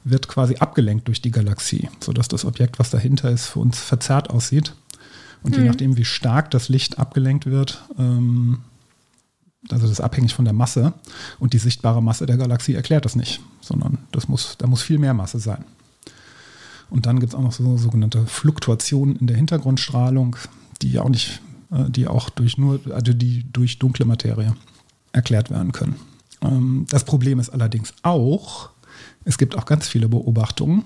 wird quasi abgelenkt durch die Galaxie, sodass das Objekt, was dahinter ist, für uns verzerrt aussieht. Und mhm. je nachdem, wie stark das Licht abgelenkt wird, ähm, also das ist abhängig von der Masse und die sichtbare Masse der Galaxie erklärt das nicht, sondern das muss, da muss viel mehr Masse sein. Und dann gibt es auch noch so sogenannte Fluktuationen in der Hintergrundstrahlung, die auch nicht, die auch durch nur, also die durch dunkle Materie erklärt werden können. Ähm, das Problem ist allerdings auch, es gibt auch ganz viele Beobachtungen,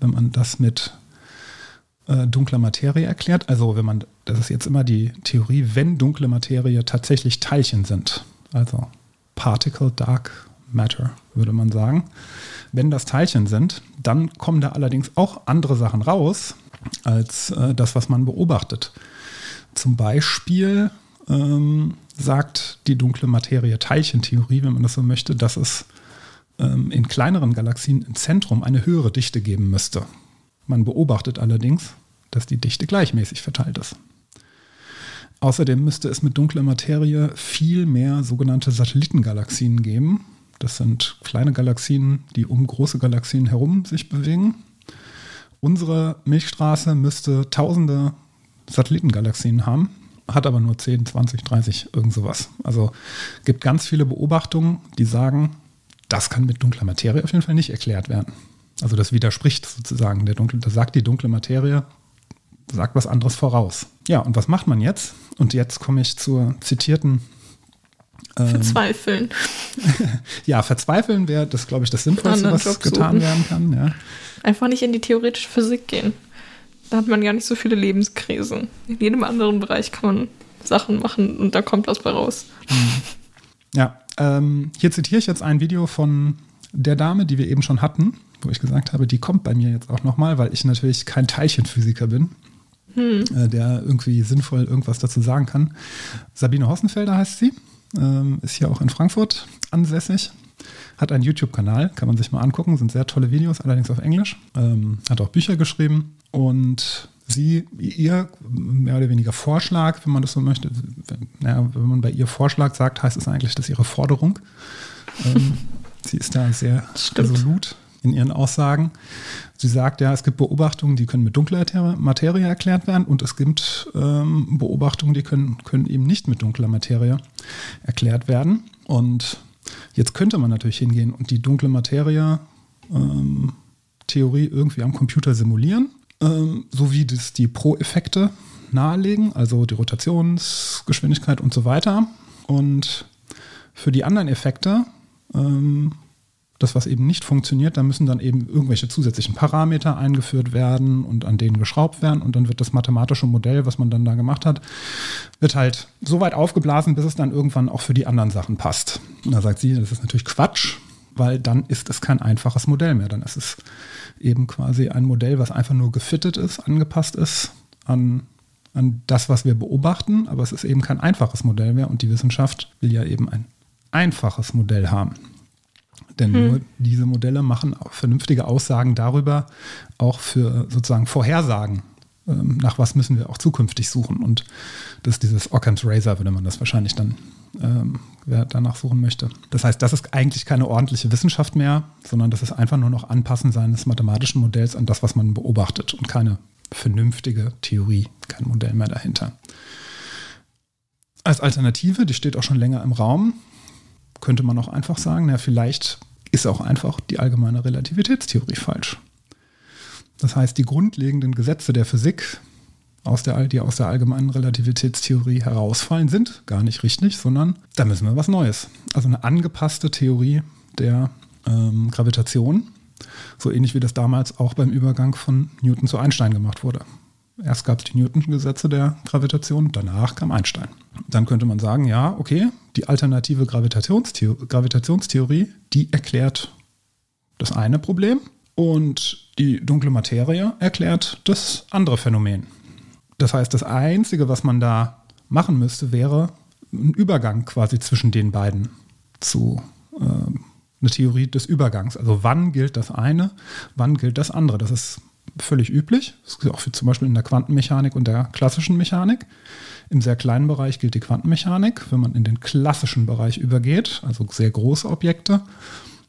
wenn man das mit äh, dunkler Materie erklärt. Also wenn man, das ist jetzt immer die Theorie, wenn dunkle Materie tatsächlich Teilchen sind, also Particle Dark Matter, würde man sagen. Wenn das Teilchen sind, dann kommen da allerdings auch andere Sachen raus als äh, das, was man beobachtet. Zum Beispiel ähm, sagt die dunkle Materie Teilchentheorie, wenn man das so möchte, dass es ähm, in kleineren Galaxien im Zentrum eine höhere Dichte geben müsste. Man beobachtet allerdings, dass die Dichte gleichmäßig verteilt ist. Außerdem müsste es mit dunkler Materie viel mehr sogenannte Satellitengalaxien geben, das sind kleine Galaxien, die um große Galaxien herum sich bewegen. Unsere Milchstraße müsste tausende Satellitengalaxien haben, hat aber nur 10, 20, 30, irgend sowas. Also gibt ganz viele Beobachtungen, die sagen, das kann mit dunkler Materie auf jeden Fall nicht erklärt werden. Also das widerspricht sozusagen der dunkle, das sagt die dunkle Materie, sagt was anderes voraus. Ja, und was macht man jetzt? Und jetzt komme ich zur zitierten ähm, verzweifeln. ja, verzweifeln wäre das, glaube ich, das Sinnvollste, was Job getan suchen. werden kann. Ja. Einfach nicht in die theoretische Physik gehen. Da hat man gar nicht so viele Lebenskrisen. In jedem anderen Bereich kann man Sachen machen und da kommt was bei raus. Ja, ähm, hier zitiere ich jetzt ein Video von der Dame, die wir eben schon hatten, wo ich gesagt habe, die kommt bei mir jetzt auch nochmal, weil ich natürlich kein Teilchenphysiker bin. Hm. Äh, der irgendwie sinnvoll irgendwas dazu sagen kann. Sabine Hossenfelder heißt sie ähm, ist hier auch in Frankfurt ansässig. Hat einen YouTube-Kanal, kann man sich mal angucken, sind sehr tolle Videos, allerdings auf Englisch. Ähm, hat auch Bücher geschrieben und sie, ihr mehr oder weniger Vorschlag, wenn man das so möchte, wenn, naja, wenn man bei ihr Vorschlag sagt, heißt es eigentlich, dass ihre Forderung. Ähm, sie ist da sehr Stimmt. resolut in ihren Aussagen. Sie sagt ja, es gibt Beobachtungen, die können mit dunkler Materie erklärt werden und es gibt ähm, Beobachtungen, die können, können eben nicht mit dunkler Materie erklärt werden. Und Jetzt könnte man natürlich hingehen und die dunkle Materie ähm, irgendwie am Computer simulieren, ähm, so wie das die Pro-Effekte nahelegen, also die Rotationsgeschwindigkeit und so weiter. Und für die anderen Effekte, ähm, das, was eben nicht funktioniert, da müssen dann eben irgendwelche zusätzlichen Parameter eingeführt werden und an denen geschraubt werden. Und dann wird das mathematische Modell, was man dann da gemacht hat, wird halt so weit aufgeblasen, bis es dann irgendwann auch für die anderen Sachen passt. Und da sagt sie, das ist natürlich Quatsch, weil dann ist es kein einfaches Modell mehr. Dann ist es eben quasi ein Modell, was einfach nur gefittet ist, angepasst ist an, an das, was wir beobachten. Aber es ist eben kein einfaches Modell mehr und die Wissenschaft will ja eben ein einfaches Modell haben. Denn hm. nur diese Modelle machen vernünftige Aussagen darüber, auch für sozusagen Vorhersagen, ähm, nach was müssen wir auch zukünftig suchen. Und das ist dieses Occam's Razor, würde man das wahrscheinlich dann, ähm, wer danach suchen möchte. Das heißt, das ist eigentlich keine ordentliche Wissenschaft mehr, sondern das ist einfach nur noch Anpassen seines mathematischen Modells an das, was man beobachtet und keine vernünftige Theorie, kein Modell mehr dahinter. Als Alternative, die steht auch schon länger im Raum, könnte man auch einfach sagen, na, vielleicht ist auch einfach die allgemeine Relativitätstheorie falsch. Das heißt, die grundlegenden Gesetze der Physik, aus der, die aus der allgemeinen Relativitätstheorie herausfallen, sind gar nicht richtig, sondern da müssen wir was Neues. Also eine angepasste Theorie der ähm, Gravitation, so ähnlich wie das damals auch beim Übergang von Newton zu Einstein gemacht wurde. Erst gab es die Newton-Gesetze der Gravitation, danach kam Einstein. Dann könnte man sagen, ja, okay, die alternative Gravitationstheorie, Gravitationstheorie, die erklärt das eine Problem und die dunkle Materie erklärt das andere Phänomen. Das heißt, das Einzige, was man da machen müsste, wäre ein Übergang quasi zwischen den beiden zu äh, eine Theorie des Übergangs. Also wann gilt das eine, wann gilt das andere. Das ist völlig üblich. Das ist auch für zum Beispiel in der Quantenmechanik und der klassischen Mechanik. Im sehr kleinen Bereich gilt die Quantenmechanik. Wenn man in den klassischen Bereich übergeht, also sehr große Objekte,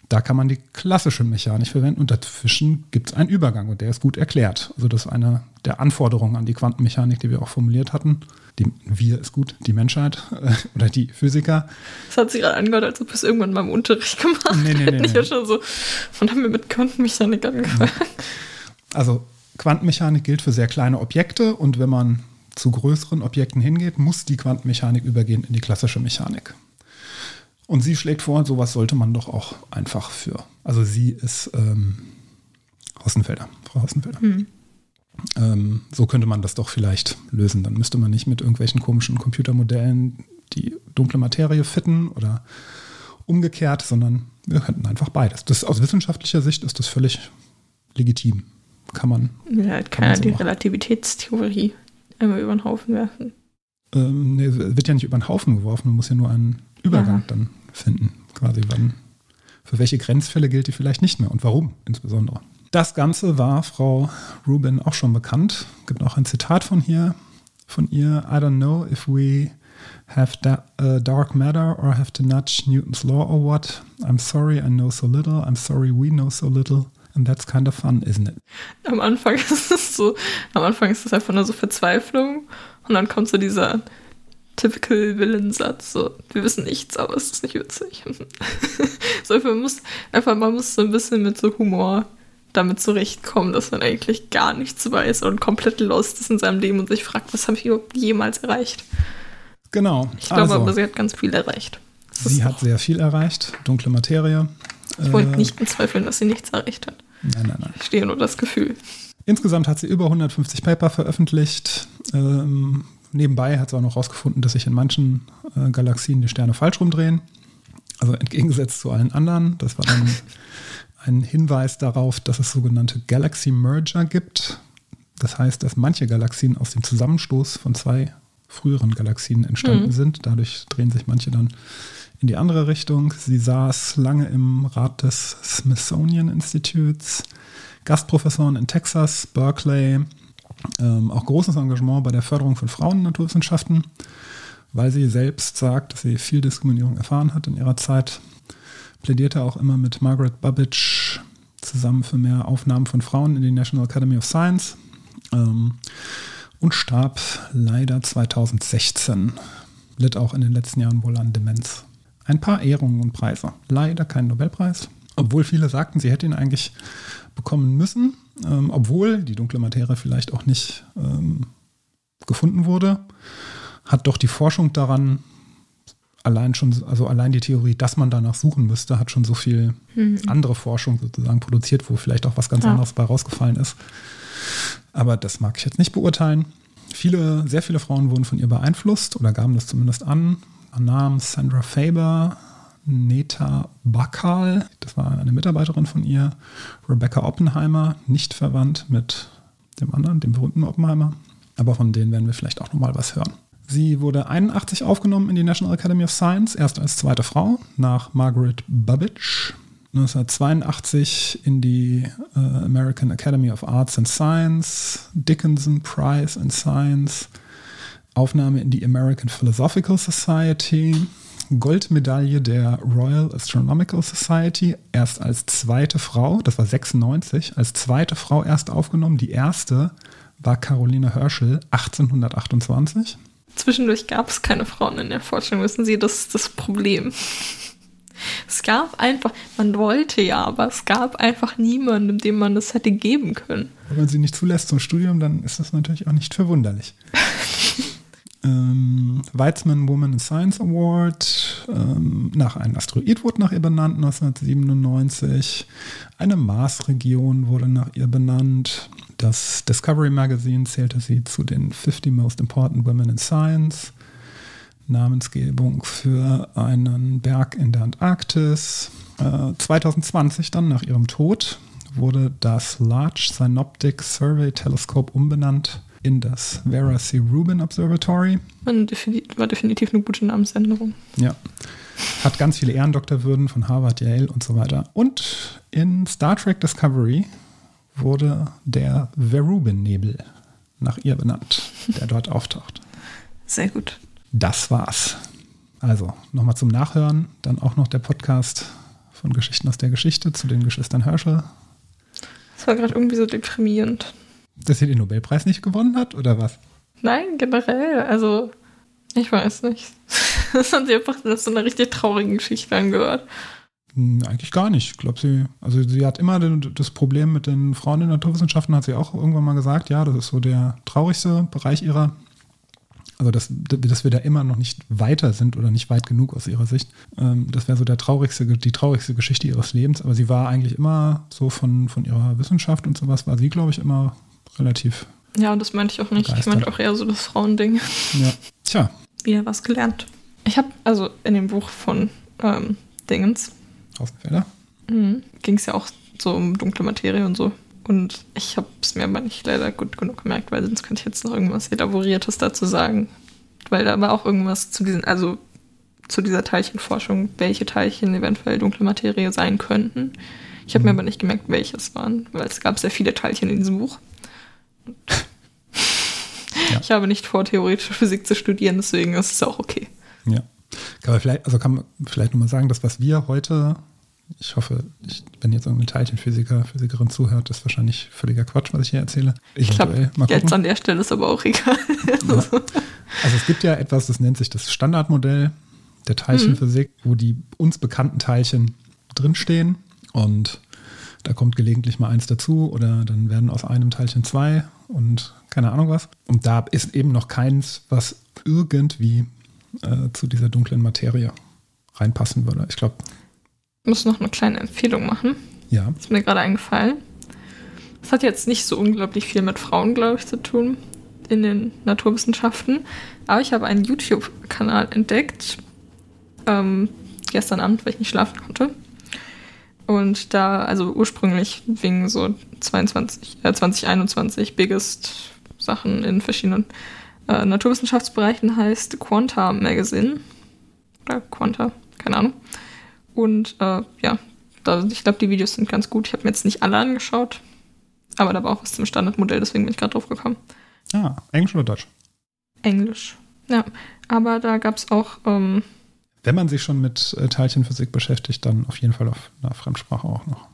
da kann man die klassische Mechanik verwenden und dazwischen gibt es einen Übergang und der ist gut erklärt. Also das ist eine der Anforderungen an die Quantenmechanik, die wir auch formuliert hatten. Die, wir ist gut, die Menschheit äh, oder die Physiker. Das hat sich gerade angehört, als ob es irgendwann mal im Unterricht gemacht nee, nee, nee, nee. Ich ja schon so, wann haben wir mit Quantenmechanik angefangen? Also Quantenmechanik gilt für sehr kleine Objekte und wenn man zu größeren Objekten hingeht, muss die Quantenmechanik übergehen in die klassische Mechanik. Und sie schlägt vor, sowas sollte man doch auch einfach für. Also sie ist ähm, Hossenfelder, Frau Hossenfelder. Mhm. Ähm, so könnte man das doch vielleicht lösen. Dann müsste man nicht mit irgendwelchen komischen Computermodellen die dunkle Materie fitten oder umgekehrt, sondern wir könnten einfach beides. Das, aus wissenschaftlicher Sicht ist das völlig legitim. Kann man. Ja, halt keiner so die machen. Relativitätstheorie einmal über den Haufen werfen. Ähm, nee, wird ja nicht über den Haufen geworfen, man muss ja nur einen Übergang ja. dann finden. Quasi wann, für welche Grenzfälle gilt die vielleicht nicht mehr und warum insbesondere. Das Ganze war Frau Rubin auch schon bekannt. Es gibt auch ein Zitat von hier, von ihr. I don't know if we have da uh, dark matter or have to nudge Newton's law or what. I'm sorry I know so little. I'm sorry we know so little. And that's kind of fun, isn't it? Am Anfang ist es so, am Anfang ist es einfach nur so Verzweiflung und dann kommt so dieser typical Villain-Satz, so, wir wissen nichts, aber es ist nicht witzig. so, man muss einfach, man muss so ein bisschen mit so Humor damit zurechtkommen, dass man eigentlich gar nichts weiß und komplett lost ist in seinem Leben und sich fragt, was habe ich überhaupt jemals erreicht? Genau. Ich glaube also, aber, sie hat ganz viel erreicht. Das sie hat sehr viel erreicht, dunkle Materie. Ich wollte äh, nicht bezweifeln, dass sie nichts erreicht hat. Nein, nein, nein. Ich stehe nur das Gefühl. Insgesamt hat sie über 150 Paper veröffentlicht. Ähm, nebenbei hat sie auch noch herausgefunden, dass sich in manchen äh, Galaxien die Sterne falsch rumdrehen. Also entgegengesetzt zu allen anderen. Das war dann ein Hinweis darauf, dass es sogenannte Galaxy Merger gibt. Das heißt, dass manche Galaxien aus dem Zusammenstoß von zwei früheren Galaxien entstanden mhm. sind. Dadurch drehen sich manche dann in die andere Richtung. Sie saß lange im Rat des Smithsonian Instituts, Gastprofessorin in Texas, Berkeley, ähm, auch großes Engagement bei der Förderung von Frauen in Naturwissenschaften, weil sie selbst sagt, dass sie viel Diskriminierung erfahren hat in ihrer Zeit. Plädierte auch immer mit Margaret Babbage zusammen für mehr Aufnahmen von Frauen in die National Academy of Science ähm, und starb leider 2016. Litt auch in den letzten Jahren wohl an Demenz ein paar Ehrungen und Preise. Leider kein Nobelpreis, obwohl viele sagten, sie hätte ihn eigentlich bekommen müssen, ähm, obwohl die dunkle Materie vielleicht auch nicht ähm, gefunden wurde, hat doch die Forschung daran allein schon, also allein die Theorie, dass man danach suchen müsste, hat schon so viel mhm. andere Forschung sozusagen produziert, wo vielleicht auch was ganz ja. anderes bei rausgefallen ist. Aber das mag ich jetzt nicht beurteilen. Viele, sehr viele Frauen wurden von ihr beeinflusst oder gaben das zumindest an. Namen Sandra Faber, Neta Bakal, das war eine Mitarbeiterin von ihr, Rebecca Oppenheimer, nicht verwandt mit dem anderen, dem berühmten Oppenheimer. Aber von denen werden wir vielleicht auch nochmal was hören. Sie wurde 81 aufgenommen in die National Academy of Science, erst als zweite Frau nach Margaret Babbage. 1982 in die äh, American Academy of Arts and Science, Dickinson Prize in Science, Aufnahme in die American Philosophical Society, Goldmedaille der Royal Astronomical Society, erst als zweite Frau, das war 96, als zweite Frau erst aufgenommen. Die erste war Caroline Herschel 1828. Zwischendurch gab es keine Frauen in der Forschung, wissen Sie, das ist das Problem. Es gab einfach, man wollte ja, aber es gab einfach niemanden, dem man das hätte geben können. Wenn man sie nicht zulässt zum Studium, dann ist das natürlich auch nicht verwunderlich. ähm, Weizmann Woman in Science Award, ähm, nach einem Asteroid wurde nach ihr benannt 1997. Eine Marsregion wurde nach ihr benannt. Das Discovery Magazine zählte sie zu den 50 Most Important Women in Science. Namensgebung für einen Berg in der Antarktis. Äh, 2020 dann nach ihrem Tod wurde das Large Synoptic Survey Telescope umbenannt in das Vera C. Rubin Observatory. War definitiv eine gute Namensänderung. Ja. Hat ganz viele Ehrendoktorwürden von Harvard, Yale und so weiter. Und in Star Trek Discovery wurde der Verubin-Nebel nach ihr benannt, der dort auftaucht. Sehr gut. Das war's. Also nochmal zum Nachhören, dann auch noch der Podcast von Geschichten aus der Geschichte zu den Geschwistern Herschel. Das war gerade irgendwie so deprimierend. Dass sie den Nobelpreis nicht gewonnen hat, oder was? Nein, generell. Also, ich weiß nicht. Das hat sich einfach das so eine richtig traurige Geschichte angehört. Hm, eigentlich gar nicht. Ich glaube, sie, also sie hat immer das Problem mit den Frauen in Naturwissenschaften, hat sie auch irgendwann mal gesagt, ja, das ist so der traurigste Bereich ihrer also dass, dass wir da immer noch nicht weiter sind oder nicht weit genug aus ihrer Sicht. Ähm, das wäre so der traurigste, die traurigste Geschichte ihres Lebens. Aber sie war eigentlich immer so von, von ihrer Wissenschaft und sowas, war sie, glaube ich, immer relativ. Ja, das meinte ich auch nicht. Begeistert. Ich meinte auch eher so das Frauending. Ja. Tja. Wieder was gelernt. Ich habe also in dem Buch von ähm, Dingens. Hausfelder. Mhm, Ging es ja auch so um dunkle Materie und so. Und ich habe es mir aber nicht leider gut genug gemerkt, weil sonst könnte ich jetzt noch irgendwas Elaboriertes dazu sagen. Weil da war auch irgendwas zu diesen, also zu dieser Teilchenforschung, welche Teilchen eventuell dunkle Materie sein könnten. Ich habe mir mhm. aber nicht gemerkt, welche es waren, weil es gab sehr viele Teilchen in diesem Buch. Ja. Ich habe nicht vor, theoretische Physik zu studieren, deswegen ist es auch okay. Ja. Kann man vielleicht, also kann man vielleicht nochmal sagen, dass was wir heute ich hoffe, ich, wenn jetzt irgendein Teilchenphysiker, Physikerin zuhört, ist wahrscheinlich völliger Quatsch, was ich hier erzähle. Ich glaube, jetzt an der Stelle ist aber auch egal. Ja. Also es gibt ja etwas, das nennt sich das Standardmodell der Teilchenphysik, mhm. wo die uns bekannten Teilchen drinstehen und da kommt gelegentlich mal eins dazu oder dann werden aus einem Teilchen zwei und keine Ahnung was. Und da ist eben noch keins, was irgendwie äh, zu dieser dunklen Materie reinpassen würde. Ich glaube, muss noch eine kleine Empfehlung machen. Ja. Ist mir gerade eingefallen. Das hat jetzt nicht so unglaublich viel mit Frauen, glaube ich, zu tun in den Naturwissenschaften. Aber ich habe einen YouTube-Kanal entdeckt. Ähm, gestern Abend, weil ich nicht schlafen konnte. Und da, also ursprünglich wegen so 22, äh, 2021 Biggest Sachen in verschiedenen äh, Naturwissenschaftsbereichen heißt Quanta Magazine. Oder Quanta, keine Ahnung. Und äh, ja, da, ich glaube, die Videos sind ganz gut. Ich habe mir jetzt nicht alle angeschaut, aber da war auch was zum Standardmodell, deswegen bin ich gerade drauf gekommen. Ah, Englisch oder Deutsch? Englisch, ja. Aber da gab es auch. Ähm, Wenn man sich schon mit äh, Teilchenphysik beschäftigt, dann auf jeden Fall auf einer Fremdsprache auch noch.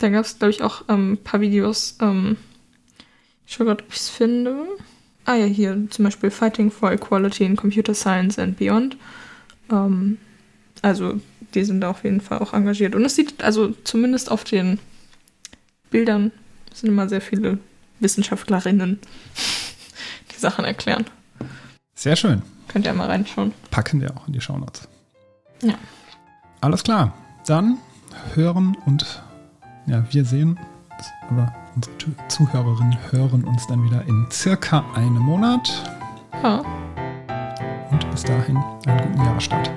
Da gab es, glaube ich, auch ein ähm, paar Videos. Ähm, ich schaue gerade, ob ich es finde. Ah ja, hier zum Beispiel Fighting for Equality in Computer Science and Beyond. Ähm, Also die sind da auf jeden Fall auch engagiert. Und es sieht, also zumindest auf den Bildern sind immer sehr viele Wissenschaftlerinnen, die Sachen erklären. Sehr schön. Könnt ihr mal reinschauen. Packen wir auch in die Shownotes. Ja. Alles klar. Dann hören und ja, wir sehen, oder unsere Zuhörerinnen hören uns dann wieder in circa einem Monat. Ja. Und bis dahin einen guten Jahresstart.